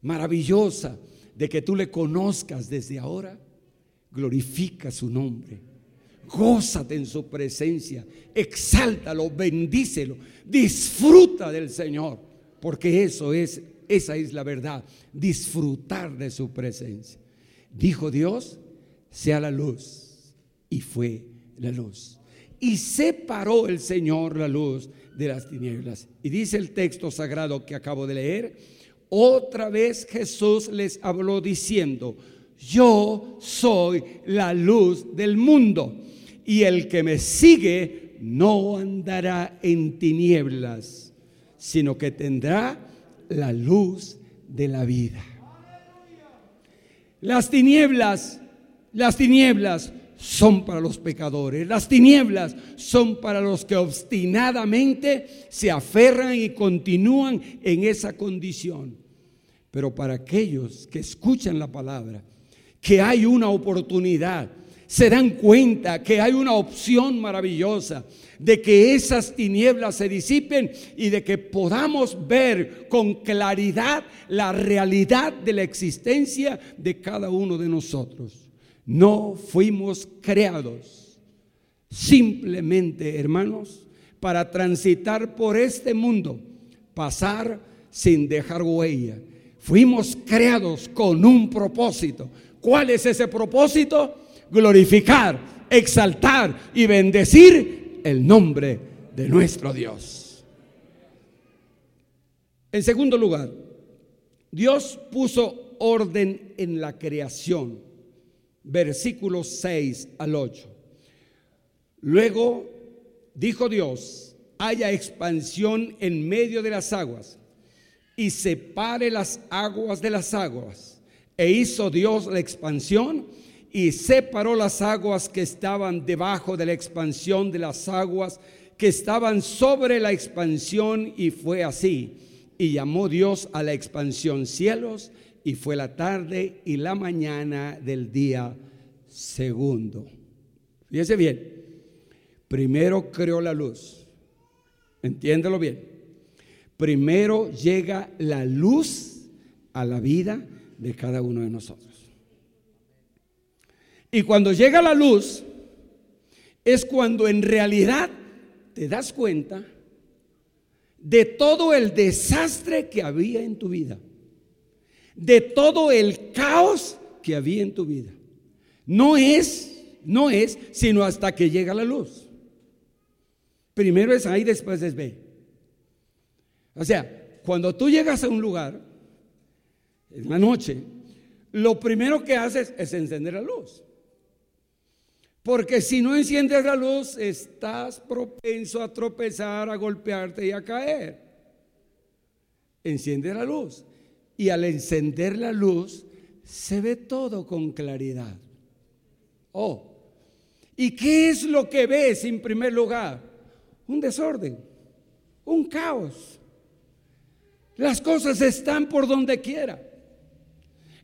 maravillosa, de que tú le conozcas desde ahora, glorifica su nombre. Gózate en su presencia, exáltalo, bendícelo, disfruta del Señor, porque eso es, esa es la verdad, disfrutar de su presencia. Dijo Dios, sea la luz, y fue la luz. Y separó el Señor la luz de las tinieblas. Y dice el texto sagrado que acabo de leer, otra vez Jesús les habló diciendo, yo soy la luz del mundo y el que me sigue no andará en tinieblas, sino que tendrá la luz de la vida. Las tinieblas, las tinieblas son para los pecadores. Las tinieblas son para los que obstinadamente se aferran y continúan en esa condición. Pero para aquellos que escuchan la palabra, que hay una oportunidad, se dan cuenta que hay una opción maravillosa de que esas tinieblas se disipen y de que podamos ver con claridad la realidad de la existencia de cada uno de nosotros. No fuimos creados simplemente, hermanos, para transitar por este mundo, pasar sin dejar huella. Fuimos creados con un propósito. ¿Cuál es ese propósito? Glorificar, exaltar y bendecir el nombre de nuestro Dios. En segundo lugar, Dios puso orden en la creación versículos 6 al 8. Luego dijo Dios, haya expansión en medio de las aguas y separe las aguas de las aguas. E hizo Dios la expansión y separó las aguas que estaban debajo de la expansión de las aguas que estaban sobre la expansión y fue así. Y llamó Dios a la expansión cielos y fue la tarde y la mañana del día segundo. Fíjese bien, primero creó la luz, entiéndelo bien. Primero llega la luz a la vida de cada uno de nosotros. Y cuando llega la luz, es cuando en realidad te das cuenta de todo el desastre que había en tu vida de todo el caos que había en tu vida. No es, no es, sino hasta que llega la luz. Primero es ahí, después es B. O sea, cuando tú llegas a un lugar, en la noche, lo primero que haces es encender la luz. Porque si no enciendes la luz, estás propenso a tropezar, a golpearte y a caer. Enciende la luz y al encender la luz se ve todo con claridad. Oh, ¿y qué es lo que ves en primer lugar? Un desorden, un caos. Las cosas están por donde quiera.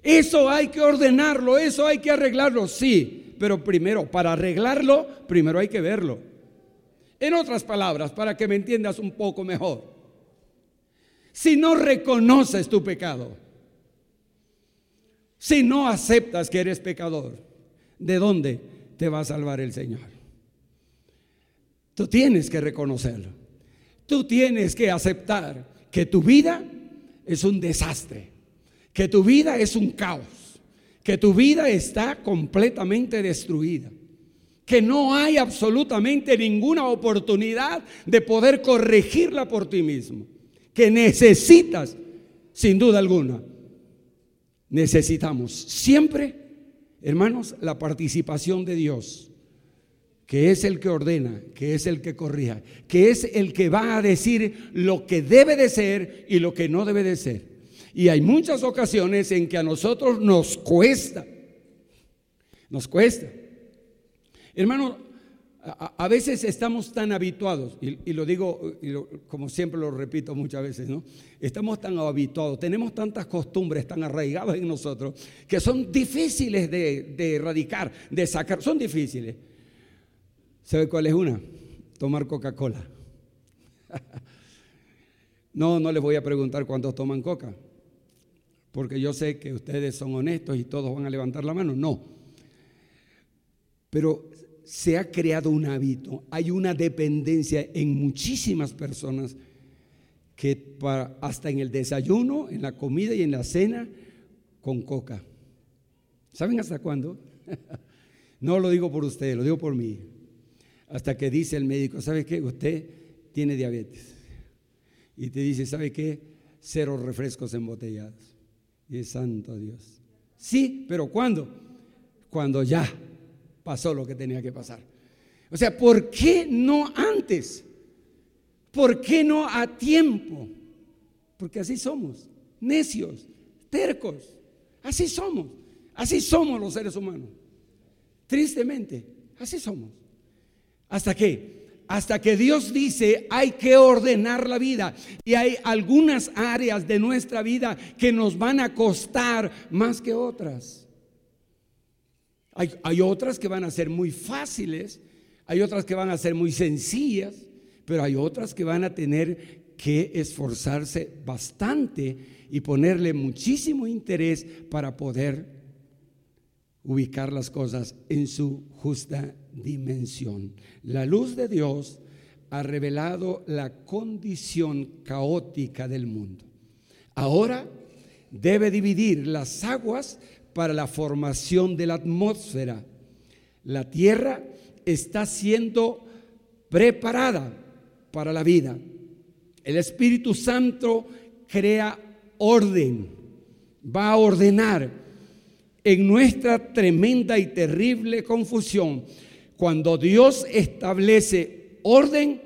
Eso hay que ordenarlo, eso hay que arreglarlo, sí, pero primero, para arreglarlo, primero hay que verlo. En otras palabras, para que me entiendas un poco mejor, si no reconoces tu pecado, si no aceptas que eres pecador, ¿de dónde te va a salvar el Señor? Tú tienes que reconocerlo. Tú tienes que aceptar que tu vida es un desastre, que tu vida es un caos, que tu vida está completamente destruida, que no hay absolutamente ninguna oportunidad de poder corregirla por ti mismo. Que necesitas, sin duda alguna. Necesitamos siempre, hermanos, la participación de Dios, que es el que ordena, que es el que corrija, que es el que va a decir lo que debe de ser y lo que no debe de ser. Y hay muchas ocasiones en que a nosotros nos cuesta, nos cuesta. Hermano, a, veces estamos tan habituados, y, lo digo como siempre lo repito muchas veces, ¿no? Estamos tan habituados, tenemos tantas costumbres tan arraigadas en nosotros que son difíciles de, de erradicar, de sacar, son difíciles. ¿Sabe cuál es una? Tomar Coca-Cola. no, no les voy a preguntar cuántos toman coca, porque yo sé que ustedes son honestos y todos van a levantar la mano. No. Pero se ha creado un hábito, hay una dependencia en muchísimas personas que hasta en el desayuno, en la comida y en la cena, con coca. ¿Saben hasta cuándo? no lo digo por ustedes, lo digo por mí. Hasta que dice el médico, ¿sabe qué? Usted tiene diabetes. Y te dice, ¿sabe qué? Cero refrescos embotellados. Y es santo Dios. Sí, pero ¿cuándo? Cuando ya pasó lo que tenía que pasar. O sea, ¿por qué no antes? ¿Por qué no a tiempo? Porque así somos, necios, tercos. Así somos. Así somos los seres humanos. Tristemente, así somos. ¿Hasta qué? Hasta que Dios dice hay que ordenar la vida. Y hay algunas áreas de nuestra vida que nos van a costar más que otras. Hay, hay, otras que van a ser muy fáciles, hay otras que van a ser muy sencillas, pero hay otras que van a tener que esforzarse bastante y ponerle muchísimo interés para poder ubicar las cosas en su justa dimensión. La luz de Dios ha revelado la condición caótica del mundo. Ahora debe dividir las aguas para la formación de la atmósfera. La tierra está siendo preparada para la vida. El Espíritu Santo crea orden, va a ordenar en nuestra tremenda y terrible confusión. Cuando Dios establece orden,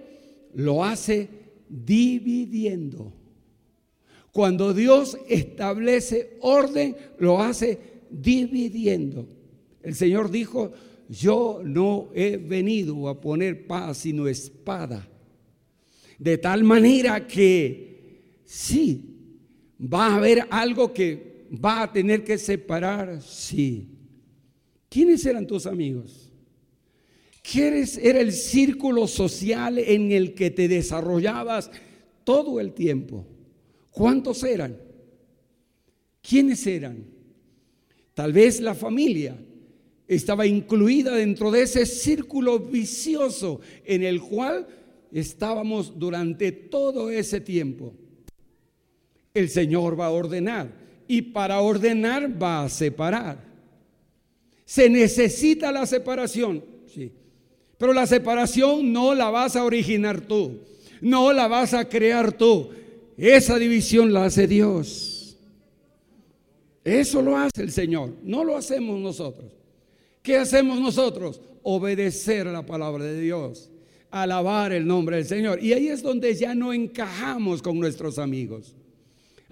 lo hace dividiendo. Cuando Dios establece orden, lo hace dividiendo. El Señor dijo, yo no he venido a poner paz sino espada. De tal manera que sí, va a haber algo que va a tener que separar, sí. ¿Quiénes eran tus amigos? ¿Quién era el círculo social en el que te desarrollabas todo el tiempo? ¿Cuántos eran? ¿Quiénes eran? Tal vez la familia estaba incluida dentro de ese círculo vicioso en el cual estábamos durante todo ese tiempo. El Señor va a ordenar y para ordenar va a separar. Se necesita la separación, sí. Pero la separación no la vas a originar tú, no la vas a crear tú. Esa división la hace Dios. Eso lo hace el Señor, no lo hacemos nosotros. ¿Qué hacemos nosotros? Obedecer a la palabra de Dios alabar el nombre del Señor. Y ahí es donde ya no encajamos con nuestros amigos.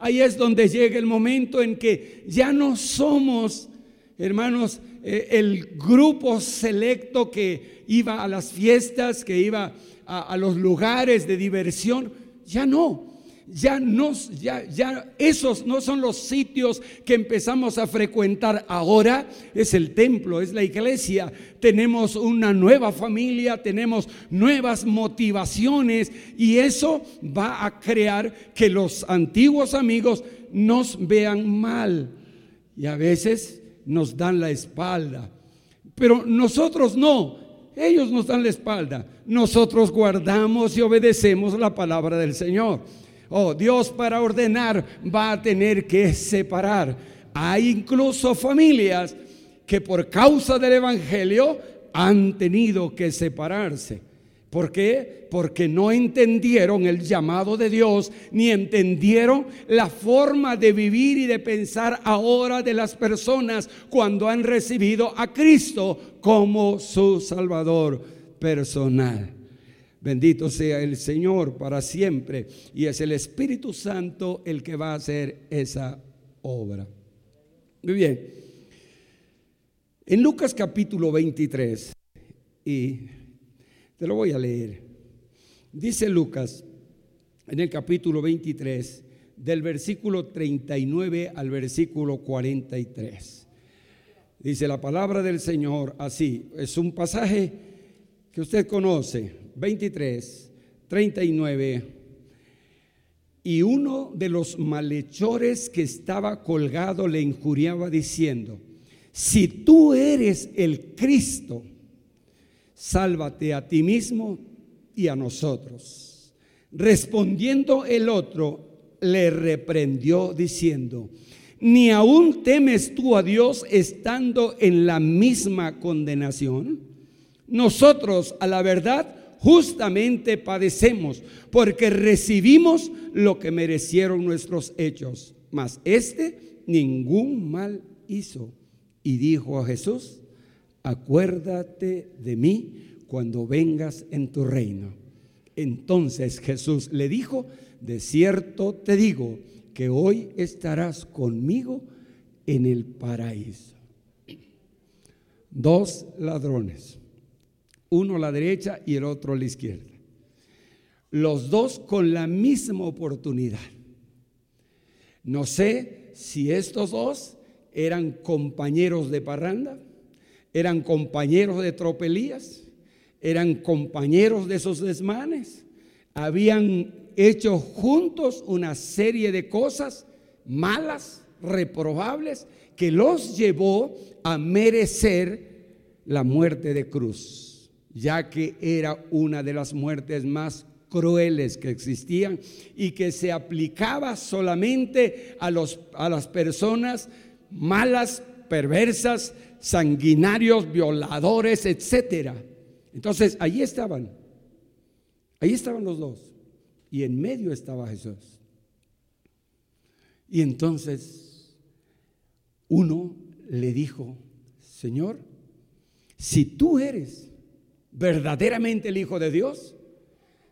Ahí es donde llega el momento en que ya no somos, hermanos, eh, el grupo selecto que iba a las fiestas, que iba a los lugares de diversión. Ya no ya no, ya, ya esos no son los sitios que empezamos a frecuentar ahora, es el templo, es la iglesia, tenemos una nueva familia, tenemos nuevas motivaciones y eso va a crear que los antiguos amigos nos vean mal y a veces nos dan la espalda, pero nosotros no, ellos nos dan la espalda, nosotros guardamos y obedecemos la palabra del Señor. Oh, Dios para ordenar va a tener que separar. Hay incluso familias que por causa del Evangelio han tenido que separarse. ¿Por qué? Porque no entendieron el llamado de Dios, ni entendieron la forma de vivir y de pensar ahora de las personas cuando han recibido a Cristo como su Salvador personal. Bendito sea el Señor para siempre. Y es el Espíritu Santo el que va a hacer esa obra. Muy bien. En Lucas capítulo 23, y te lo voy a leer. Dice Lucas en el capítulo 23, del versículo 39 al versículo 43. Dice la palabra del Señor así. Es un pasaje que usted conoce 23, 39. Y uno de los malhechores que estaba colgado le injuriaba diciendo, si tú eres el Cristo, sálvate a ti mismo y a nosotros. Respondiendo el otro, le reprendió diciendo, ni aún temes tú a Dios estando en la misma condenación. Nosotros, a la verdad, justamente padecemos, porque recibimos lo que merecieron nuestros hechos. Mas este ningún mal hizo. Y dijo a Jesús, acuérdate de mí cuando vengas en tu reino. Entonces Jesús le dijo, de cierto te digo, que hoy estarás conmigo en el paraíso. Dos ladrones, uno a la derecha y el otro a la izquierda. Los dos con la misma oportunidad. No sé si estos dos eran compañeros de parranda, eran compañeros de tropelías, eran compañeros de esos desmanes, habían hecho juntos una serie de cosas malas, reprobables, que los llevó a merecer la muerte de cruz, ya que era una de las muertes más crueles que existían y que se aplicaba solamente a, los, a las personas malas, perversas, sanguinarios, violadores, etc. Entonces, ahí estaban, ahí estaban los dos y en medio estaba Jesús. Y entonces uno le dijo, Señor, si tú eres verdaderamente el Hijo de Dios,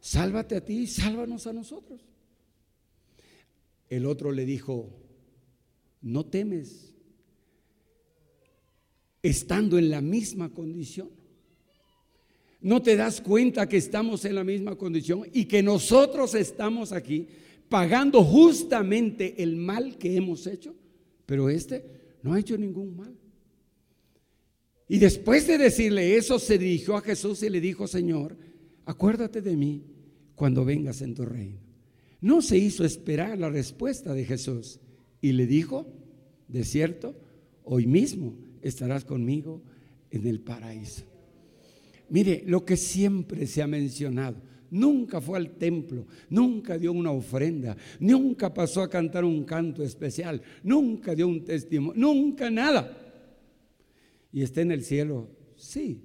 sálvate a ti y sálvanos a nosotros. El otro le dijo, no temes, estando en la misma condición. ¿No te das cuenta que estamos en la misma condición y que nosotros estamos aquí pagando justamente el mal que hemos hecho? Pero este no ha hecho ningún mal. Y después de decirle eso, se dirigió a Jesús y le dijo, Señor, acuérdate de mí cuando vengas en tu reino. No se hizo esperar la respuesta de Jesús y le dijo, de cierto, hoy mismo estarás conmigo en el paraíso. Mire, lo que siempre se ha mencionado, nunca fue al templo, nunca dio una ofrenda, nunca pasó a cantar un canto especial, nunca dio un testimonio, nunca nada. Y está en el cielo, sí.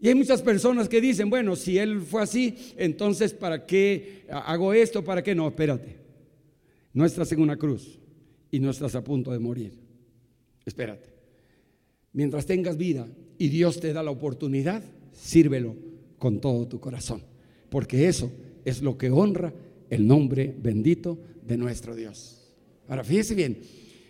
Y hay muchas personas que dicen, bueno, si él fue así, entonces ¿para qué hago esto? ¿Para qué? No, espérate. No estás en una cruz y no estás a punto de morir. Espérate. Mientras tengas vida, y Dios te da la oportunidad, sírvelo con todo tu corazón, porque eso es lo que honra el nombre bendito de nuestro Dios. Ahora, fíjese bien,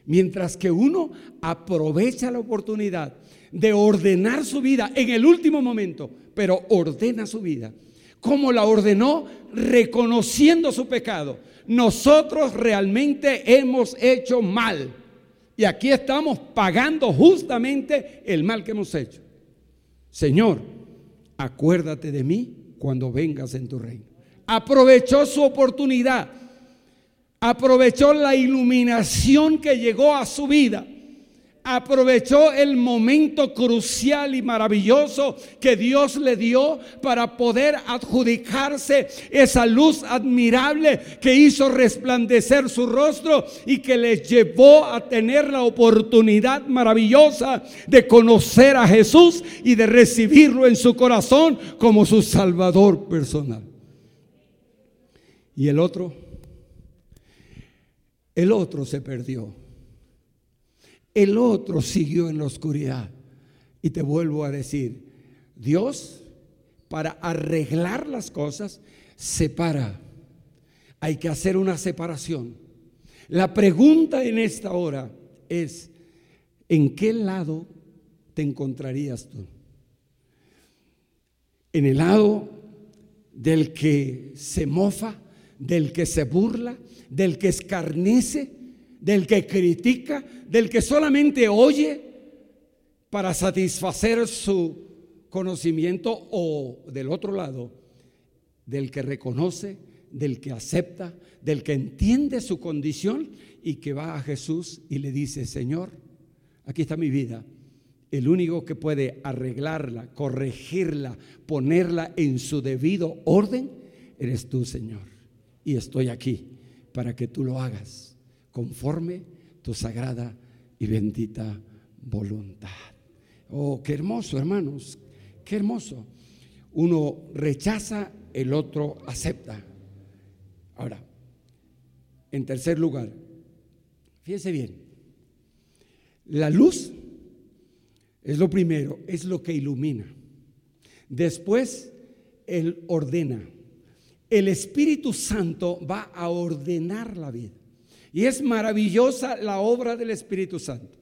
mientras que uno aprovecha la oportunidad de ordenar su vida en el último momento, pero ordena su vida, como la ordenó reconociendo su pecado, nosotros realmente hemos hecho mal y aquí estamos pagando justamente el mal que hemos hecho. Señor, acuérdate de mí cuando vengas en tu reino. Aprovechó su oportunidad. Aprovechó la iluminación que llegó a su vida aprovechó el momento crucial y maravilloso que Dios le dio para poder adjudicarse esa luz admirable que hizo resplandecer su rostro y que le llevó a tener la oportunidad maravillosa de conocer a Jesús y de recibirlo en su corazón como su Salvador personal. Y el otro, el otro se perdió. El otro siguió en la oscuridad. Y te vuelvo a decir, Dios, para arreglar las cosas, separa. Hay que hacer una separación. La pregunta en esta hora es, ¿en qué lado te encontrarías tú? ¿En el lado del que se mofa, del que se burla, del que escarnece? del que critica, del que solamente oye para satisfacer su conocimiento o del otro lado, del que reconoce, del que acepta, del que entiende su condición y que va a Jesús y le dice, Señor, aquí está mi vida el único que puede arreglarla, corregirla, ponerla en su debido orden, eres tú, Señor. Y estoy aquí para que tú lo hagas conforme tu sagrada y bendita voluntad. Oh, qué hermoso, hermanos, qué hermoso. Uno rechaza, el otro acepta. Ahora, en tercer lugar, fíjense bien, la luz es lo primero, es lo que ilumina. Después, Él ordena. El Espíritu Santo va a ordenar la vida. Y es maravillosa la obra del Espíritu Santo.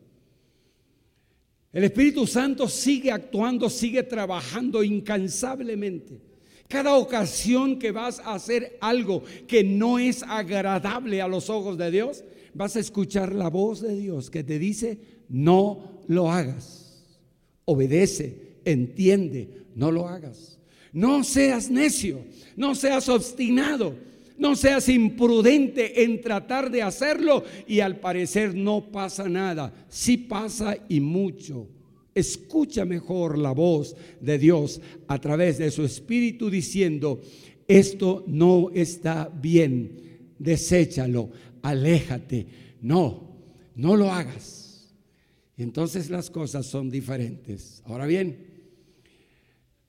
El Espíritu Santo sigue actuando, sigue trabajando incansablemente. Cada ocasión que vas a hacer algo que no es agradable a los ojos de Dios, vas a escuchar la voz de Dios que te dice, no lo hagas. Obedece, entiende, no lo hagas. No seas necio, no seas obstinado, no seas imprudente en tratar de hacerlo y al parecer no pasa nada. Sí pasa y mucho. Escucha mejor la voz de Dios a través de su espíritu diciendo, esto no está bien, deséchalo, aléjate. No, no lo hagas. Entonces las cosas son diferentes. Ahora bien,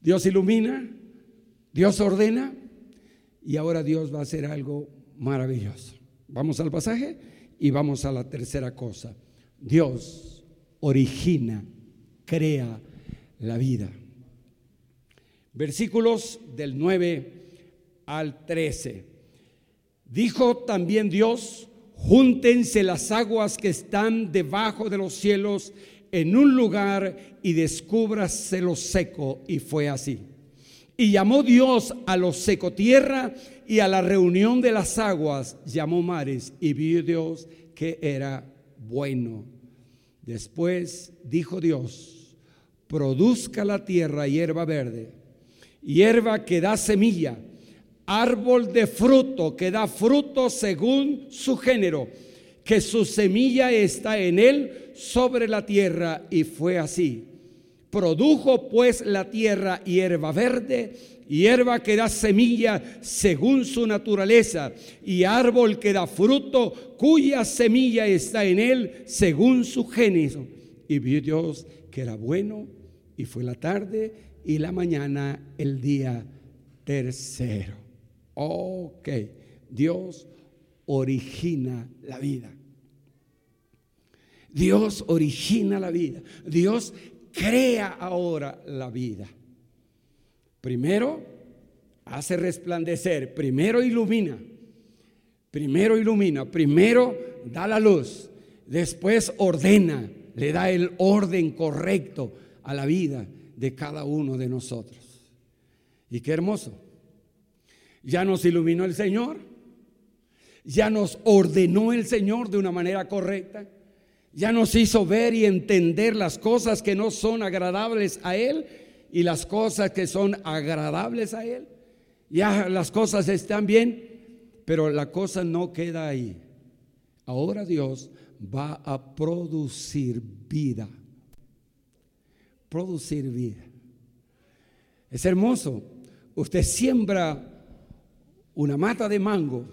Dios ilumina, Dios ordena y ahora Dios va a hacer algo maravilloso. Vamos al pasaje y vamos a la tercera cosa. Dios origina crea la vida. Versículos del 9 al 13. Dijo también Dios, júntense las aguas que están debajo de los cielos en un lugar y descúbrase lo seco. Y fue así. Y llamó Dios a lo seco tierra y a la reunión de las aguas llamó mares y vio Dios que era bueno. Después dijo Dios, produzca la tierra hierba verde, hierba que da semilla, árbol de fruto que da fruto según su género, que su semilla está en él sobre la tierra. Y fue así. Produjo pues la tierra hierba verde, hierba que da semilla según su naturaleza, y árbol que da fruto cuya semilla está en él según su género. Y vio Dios que era bueno y fue la tarde y la mañana el día tercero. Ok, Dios origina la vida. Dios origina la vida. Dios crea ahora la vida. Primero hace resplandecer, primero ilumina, primero ilumina, primero da la luz, después ordena, le da el orden correcto a la vida de cada uno de nosotros. Y qué hermoso. Ya nos iluminó el Señor, ya nos ordenó el Señor de una manera correcta, ya nos hizo ver y entender las cosas que no son agradables a Él y las cosas que son agradables a Él. Ya las cosas están bien, pero la cosa no queda ahí. Ahora Dios va a producir vida producir vida. Es hermoso. Usted siembra una mata de mango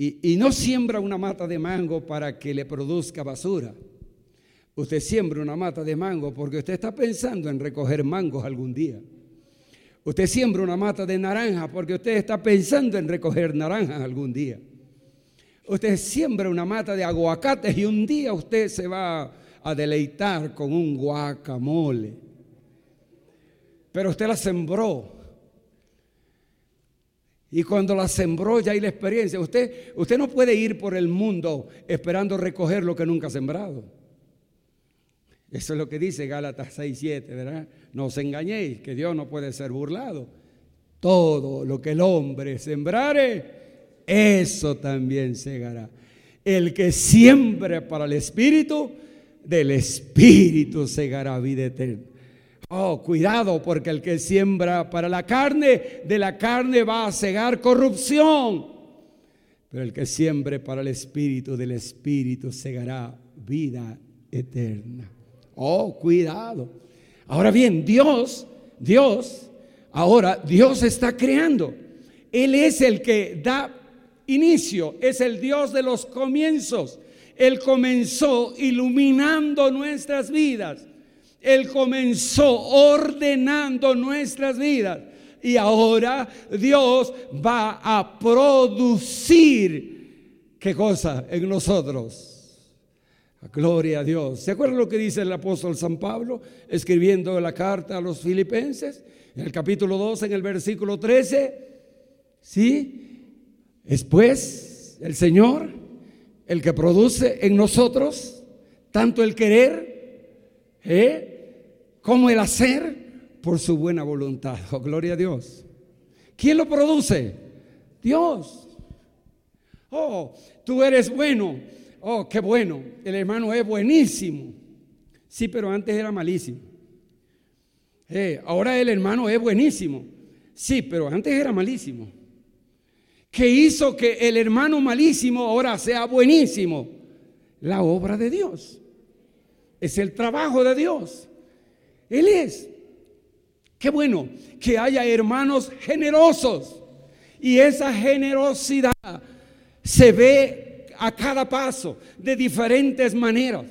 y, no siembra una mata de mango para que le produzca basura. Usted siembra una mata de mango porque usted está pensando en recoger mangos algún día. Usted siembra una mata de naranja porque usted está pensando en recoger naranjas algún día. Usted siembra una mata de aguacates y un día usted se va a deleitar con un guacamole. Pero usted la sembró. Y cuando la sembró ya hay la experiencia. Usted, usted no puede ir por el mundo esperando recoger lo que nunca ha sembrado. Eso es lo que dice Gálatas 6.7, ¿verdad? No os engañéis, que Dios no puede ser burlado. Todo lo que el hombre sembrare, eso también segará. El que siembre para el Espíritu, del Espíritu segará vida eterna. Oh, cuidado, porque el que siembra para la carne, de la carne va a cegar corrupción. Pero el que siembre para el Espíritu, del Espíritu segará vida eterna. Oh, cuidado. Ahora bien, Dios, Dios, ahora Dios está creando. Él es el que da inicio, es el Dios de los comienzos. Él comenzó iluminando nuestras vidas. Él comenzó ordenando nuestras vidas. Y ahora Dios va a producir, ¿qué cosa? En nosotros. Gloria a Dios. ¿Se acuerdan lo que dice el apóstol San Pablo escribiendo la carta a los filipenses? En el capítulo 2, en el versículo 13. ¿Sí? Es pues el Señor el que produce en nosotros tanto el querer ¿eh? Como el hacer por su buena voluntad. Oh, gloria a Dios. ¿Quién lo produce? Dios. Oh, tú eres bueno. Oh, qué bueno. El hermano es buenísimo. Sí, pero antes era malísimo. Eh, ahora el hermano es buenísimo. Sí, pero antes era malísimo. ¿Qué hizo que el hermano malísimo ahora sea buenísimo? La obra de Dios. Es el trabajo de Dios. Él es. Qué bueno que haya hermanos generosos. Y esa generosidad se ve a cada paso de diferentes maneras.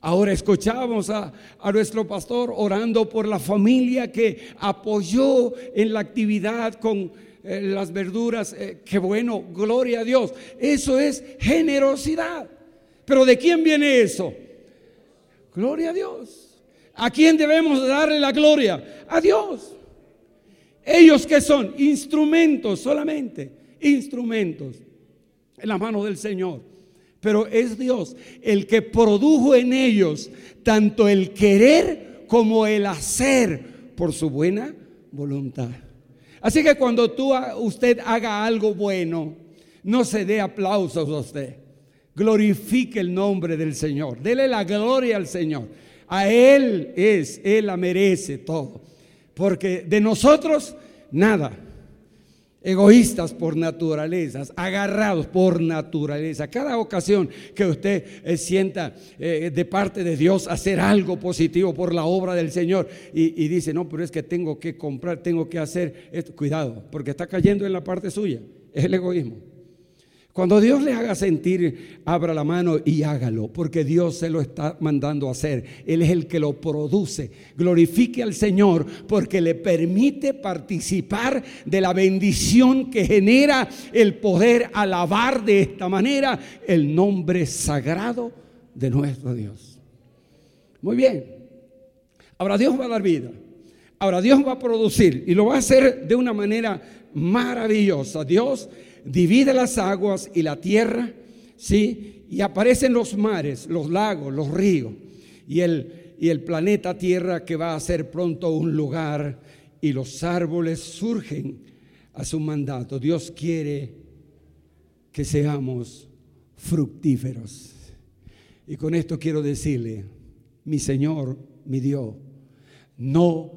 Ahora escuchamos a, nuestro pastor orando por la familia que apoyó en la actividad con eh, las verduras. Eh, qué bueno, gloria a Dios. Eso es generosidad. Pero ¿de quién viene eso? Gloria a Dios. ¿A quién debemos darle la gloria? A Dios. Ellos que son instrumentos solamente, instrumentos en la mano del Señor. Pero es Dios el que produjo en ellos tanto el querer como el hacer por su buena voluntad. Así que cuando tú, usted haga algo bueno, no se dé aplausos a usted. Glorifique el nombre del Señor. Dele la gloria al Señor. A Él es, Él la merece todo. Porque de nosotros, nada. Egoístas por naturaleza, agarrados por naturaleza. Cada ocasión que usted eh, sienta eh, de parte de Dios hacer algo positivo por la obra del Señor y, y dice, no, pero es que tengo que comprar, tengo que hacer esto. Cuidado, porque está cayendo en la parte suya. Es el egoísmo. Cuando Dios le haga sentir, abra la mano y hágalo, porque Dios se lo está mandando a hacer. Él es el que lo produce. Glorifique al Señor porque le permite participar de la bendición que genera el poder alabar de esta manera el nombre sagrado de nuestro Dios. Muy bien. Ahora Dios va a dar vida. Ahora Dios va a producir y lo va a hacer de una manera maravillosa. Dios divide las aguas y la tierra, ¿sí? Y aparecen los mares, los lagos, los ríos y el, y el planeta Tierra que va a ser pronto un lugar y los árboles surgen a su mandato. Dios quiere que seamos fructíferos. Y con esto quiero decirle, mi Señor, mi Dios, no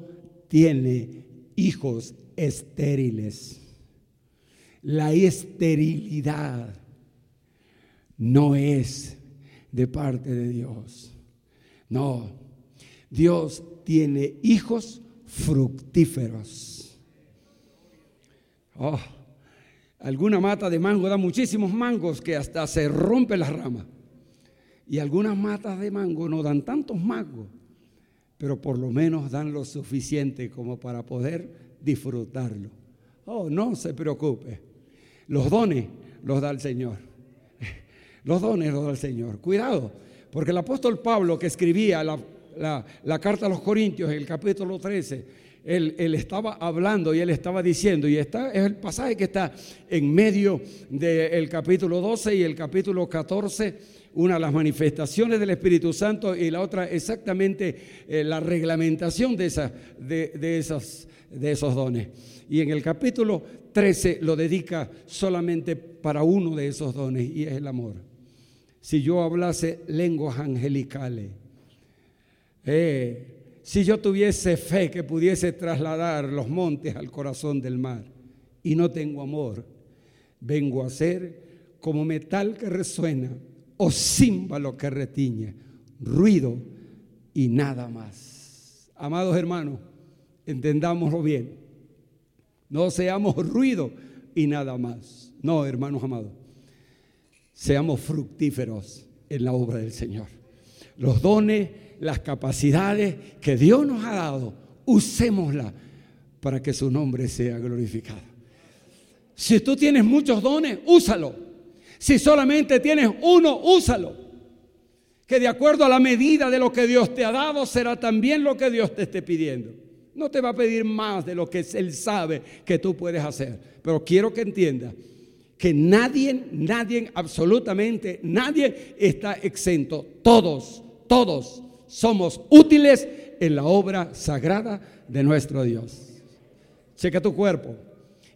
tiene hijos estériles la esterilidad no es de parte de Dios. No, Dios tiene hijos fructíferos. Oh, alguna mata de mango da muchísimos mangos que hasta se rompe la rama. Y algunas matas de mango no dan tantos mangos, pero por lo menos dan lo suficiente como para poder disfrutarlo. Oh, no se preocupe. Los dones los da el Señor. Los dones los da el Señor. Cuidado, porque el apóstol Pablo que escribía la, carta a los Corintios el capítulo 13, él, estaba hablando y él estaba diciendo, y está, es el pasaje que está en medio del capítulo 12 y el capítulo 14, una de las manifestaciones del Espíritu Santo y la otra exactamente eh, la reglamentación de, de, de, de esos dones. Y en el capítulo 13 lo dedica solamente para uno de esos dones y es el amor. Si yo hablase lenguas angelicales, eh, si yo tuviese fe que pudiese trasladar los montes al corazón del mar y no tengo amor, vengo a ser como metal que resuena o címbalo que retiñe. ruido y nada más. Amados hermanos, entendámoslo bien. No seamos ruido y nada más. No, hermanos amados. Seamos fructíferos en la obra del Señor. Los dones, las capacidades que Dios nos ha dado, usémosla para que su nombre sea glorificado. Si tú tienes muchos dones, úsalo. Si solamente tienes uno, úsalo. Que de acuerdo a la medida de lo que Dios te ha dado, será también lo que Dios te esté pidiendo. No te va a pedir más de lo que Él sabe que tú puedes hacer. Pero quiero que entiendas que nadie, nadie, absolutamente nadie está exento. Todos, todos somos útiles en la obra sagrada de nuestro Dios. Checa tu cuerpo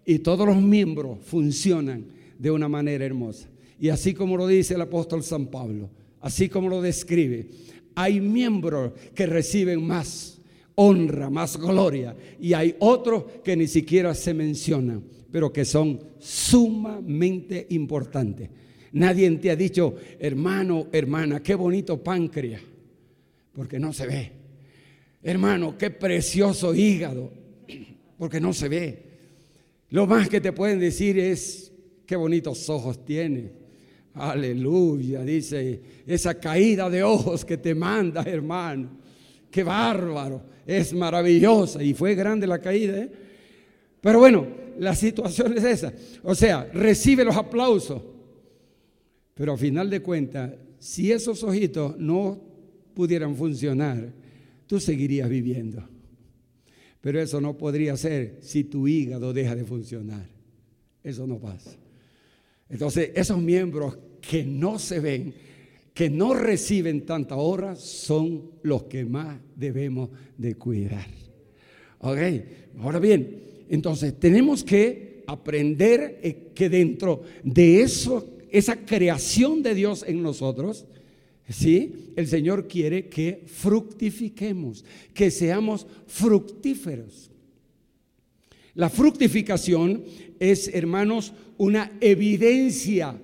y todos los miembros funcionan de una manera hermosa. Y así como lo dice el apóstol San Pablo, así como lo describe, hay miembros que reciben más honra, más gloria, y hay otros que ni siquiera se mencionan, pero que son sumamente importantes. Nadie te ha dicho, hermano, hermana, qué bonito páncreas, porque no se ve. Hermano, qué precioso hígado, porque no se ve. Lo más que te pueden decir es, qué bonitos ojos tiene. Aleluya, dice, esa caída de ojos que te manda, hermano. Qué bárbaro, es maravillosa. Y fue grande la caída, ¿eh? Pero bueno, la situación es esa. O sea, recibe los aplausos. Pero a final de cuentas, si esos ojitos no pudieran funcionar, tú seguirías viviendo. Pero eso no podría ser si tu hígado deja de funcionar. Eso no pasa. Entonces, esos miembros que no se ven, que no reciben tanta hora, son los que más debemos de cuidar. Ok, ahora bien, entonces tenemos que aprender eh, que dentro de eso, esa creación de Dios en nosotros, ¿Sí? El Señor quiere que fructifiquemos, que seamos fructíferos. La fructificación es, hermanos, una evidencia,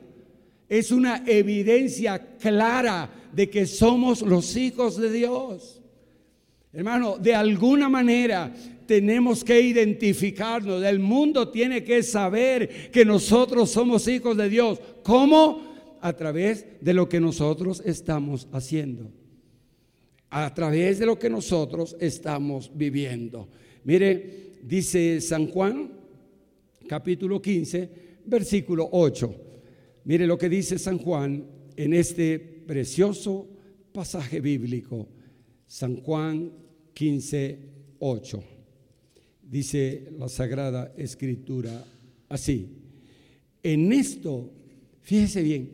es una evidencia clara de que somos los hijos de Dios. Hermano, de alguna manera tenemos que identificarnos, el mundo tiene que saber que nosotros somos hijos de Dios. ¿Cómo? a través de lo que nosotros estamos haciendo, a través de lo que nosotros estamos viviendo. Mire, dice San Juan, capítulo 15, versículo 8. Mire lo que dice San Juan en este precioso pasaje bíblico. San Juan 15, 8. Dice la Sagrada Escritura así. En esto, fíjese bien,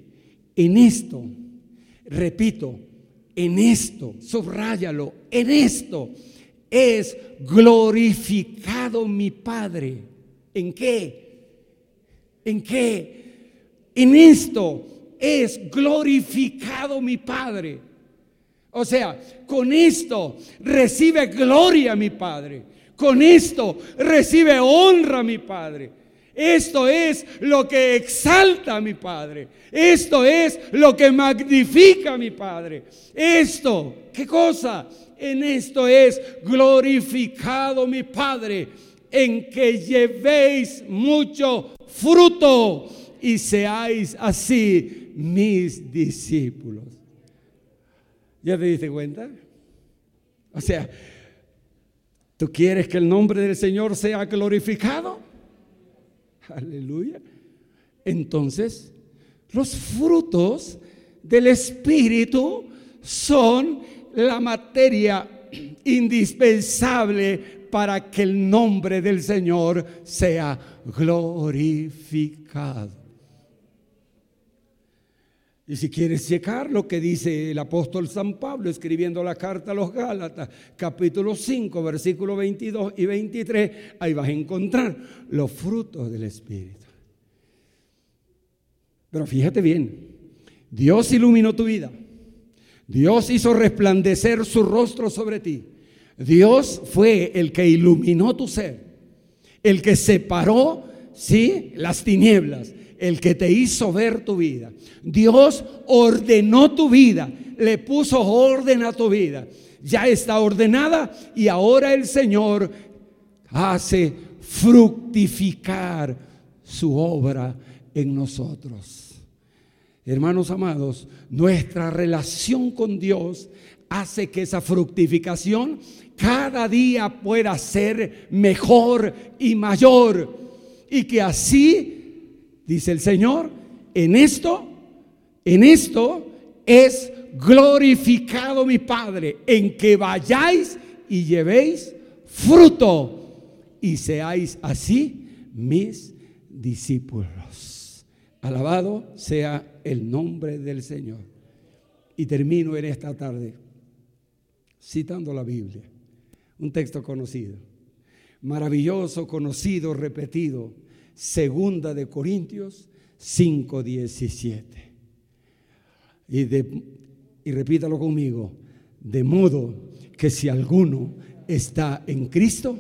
en esto, repito, en esto, subráyalo, en esto es glorificado mi Padre. ¿En qué? ¿En qué? En esto es glorificado mi Padre. O sea, con esto recibe gloria mi Padre. Con esto recibe honra mi Padre. Esto es lo que exalta mi Padre. Esto es lo que magnifica mi Padre. Esto, ¿qué cosa? En esto es glorificado mi Padre, en que llevéis mucho fruto y seáis así mis discípulos. ¿Ya te diste cuenta? O sea, ¿tú quieres que el nombre del Señor sea glorificado? Aleluya. Entonces, los frutos del Espíritu son la materia indispensable para que el nombre del Señor sea glorificado. Y si quieres checar lo que dice el apóstol San Pablo escribiendo la carta a los Gálatas, capítulo 5, versículos 22 y 23, ahí vas a encontrar los frutos del Espíritu. Pero fíjate bien, Dios iluminó tu vida. Dios hizo resplandecer su rostro sobre ti. Dios fue el que iluminó tu ser, el que separó, sí, las tinieblas el que te hizo ver tu vida. Dios ordenó tu vida, le puso orden a tu vida. Ya está ordenada y ahora el Señor hace fructificar su obra en nosotros. Hermanos amados, nuestra relación con Dios hace que esa fructificación cada día pueda ser mejor y mayor. Y que así, dice el Señor, en esto, en esto es glorificado mi Padre, en que vayáis y llevéis fruto y seáis así mis discípulos. Alabado sea el nombre del Señor. Y termino en esta tarde citando la Biblia, un texto conocido, maravilloso, conocido, repetido, segunda de Corintios 5:17. Y, de, y repítalo conmigo, de modo que si alguno está en Cristo,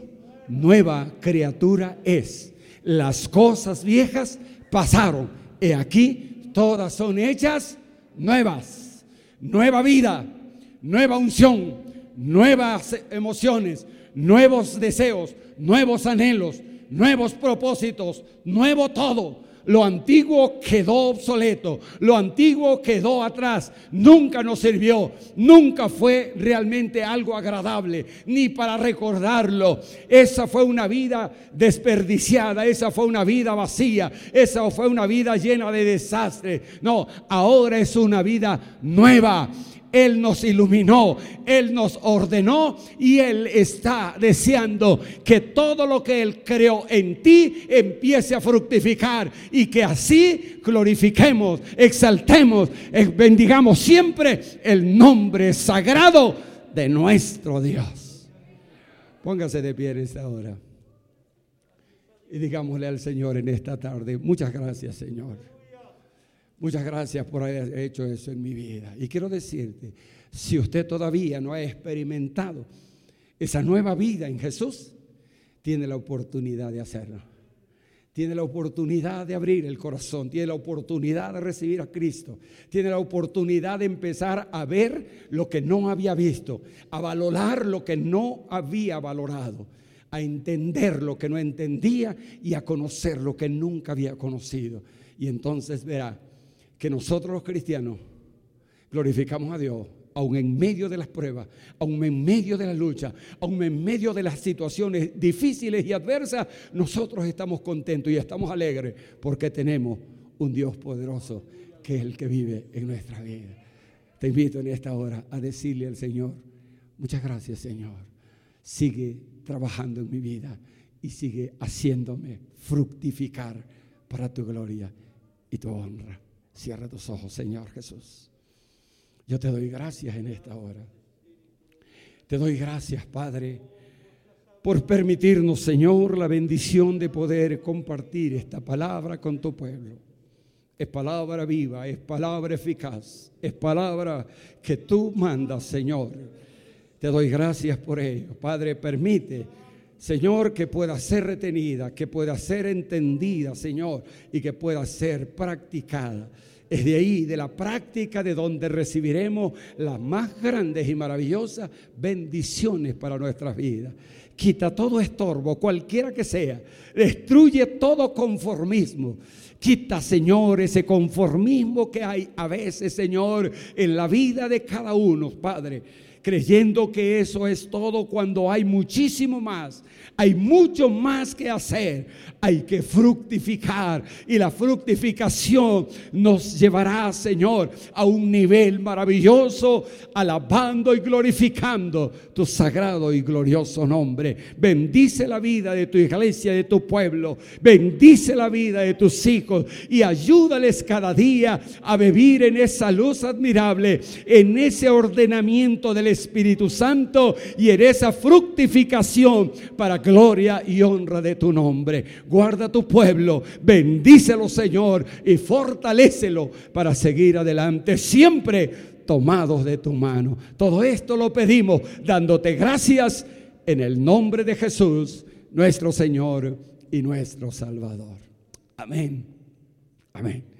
nueva criatura es. Las cosas viejas pasaron. He aquí, todas son hechas nuevas. Nueva vida, nueva unción, nuevas emociones, nuevos deseos, nuevos anhelos, nuevos propósitos, nuevo todo. Lo antiguo quedó obsoleto, lo antiguo quedó atrás, nunca nos sirvió, nunca fue realmente algo agradable, ni para recordarlo. Esa fue una vida desperdiciada, esa fue una vida vacía, esa fue una vida llena de desastre. No, ahora es una vida nueva él nos iluminó, Él nos ordenó y Él está deseando que todo lo que Él creó en ti empiece a fructificar y que así glorifiquemos, exaltemos, eh, bendigamos siempre el nombre sagrado de nuestro Dios. Póngase de pie en esta hora y digámosle al Señor en esta tarde, muchas gracias Señor. Muchas gracias por haber hecho eso en mi vida. Y quiero decirte, si usted todavía no ha experimentado esa nueva vida en Jesús, tiene la oportunidad de hacerlo. Tiene la oportunidad de abrir el corazón, tiene la oportunidad de recibir a Cristo, tiene la oportunidad de empezar a ver lo que no había visto, a valorar lo que no había valorado, a entender lo que no entendía y a conocer lo que nunca había conocido. Y entonces verá que nosotros los cristianos glorificamos a Dios aún en medio de las pruebas, aún en medio de la lucha, aún en medio de las situaciones difíciles y adversas, nosotros estamos contentos y estamos alegres porque tenemos un Dios poderoso que es el que vive en nuestra vida. Te invito en esta hora a decirle al Señor, muchas gracias Señor, sigue trabajando en mi vida y sigue haciéndome fructificar para tu gloria y tu honra. Cierra tus ojos, Señor Jesús. Yo te doy gracias en esta hora. Te doy gracias, Padre, por permitirnos, Señor, la bendición de poder compartir esta palabra con tu pueblo. Es palabra viva, es palabra eficaz, es palabra que tú mandas, Señor. Te doy gracias por ello. Padre, permite Señor, que pueda ser retenida, que pueda ser entendida, Señor, y que pueda ser practicada. Es de ahí, de la práctica, de donde recibiremos las más grandes y maravillosas bendiciones para nuestras vidas. Quita todo estorbo, cualquiera que sea. Destruye todo conformismo. Quita, Señor, ese conformismo que hay a veces, Señor, en la vida de cada uno, Padre creyendo que eso es todo cuando hay muchísimo más. Hay mucho más que hacer. Hay que fructificar y la fructificación nos llevará, Señor, a un nivel maravilloso, alabando y glorificando tu sagrado y glorioso nombre. Bendice la vida de tu iglesia, de tu pueblo. Bendice la vida de tus hijos y ayúdales cada día a vivir en esa luz admirable, en ese ordenamiento del Espíritu Santo y en esa fructificación para gloria y honra de tu nombre. Guarda tu pueblo, bendícelo Señor y fortalécelo para seguir adelante siempre tomados de tu mano. Todo esto lo pedimos dándote gracias en el nombre de Jesús, nuestro Señor y nuestro Salvador. Amén. Amén.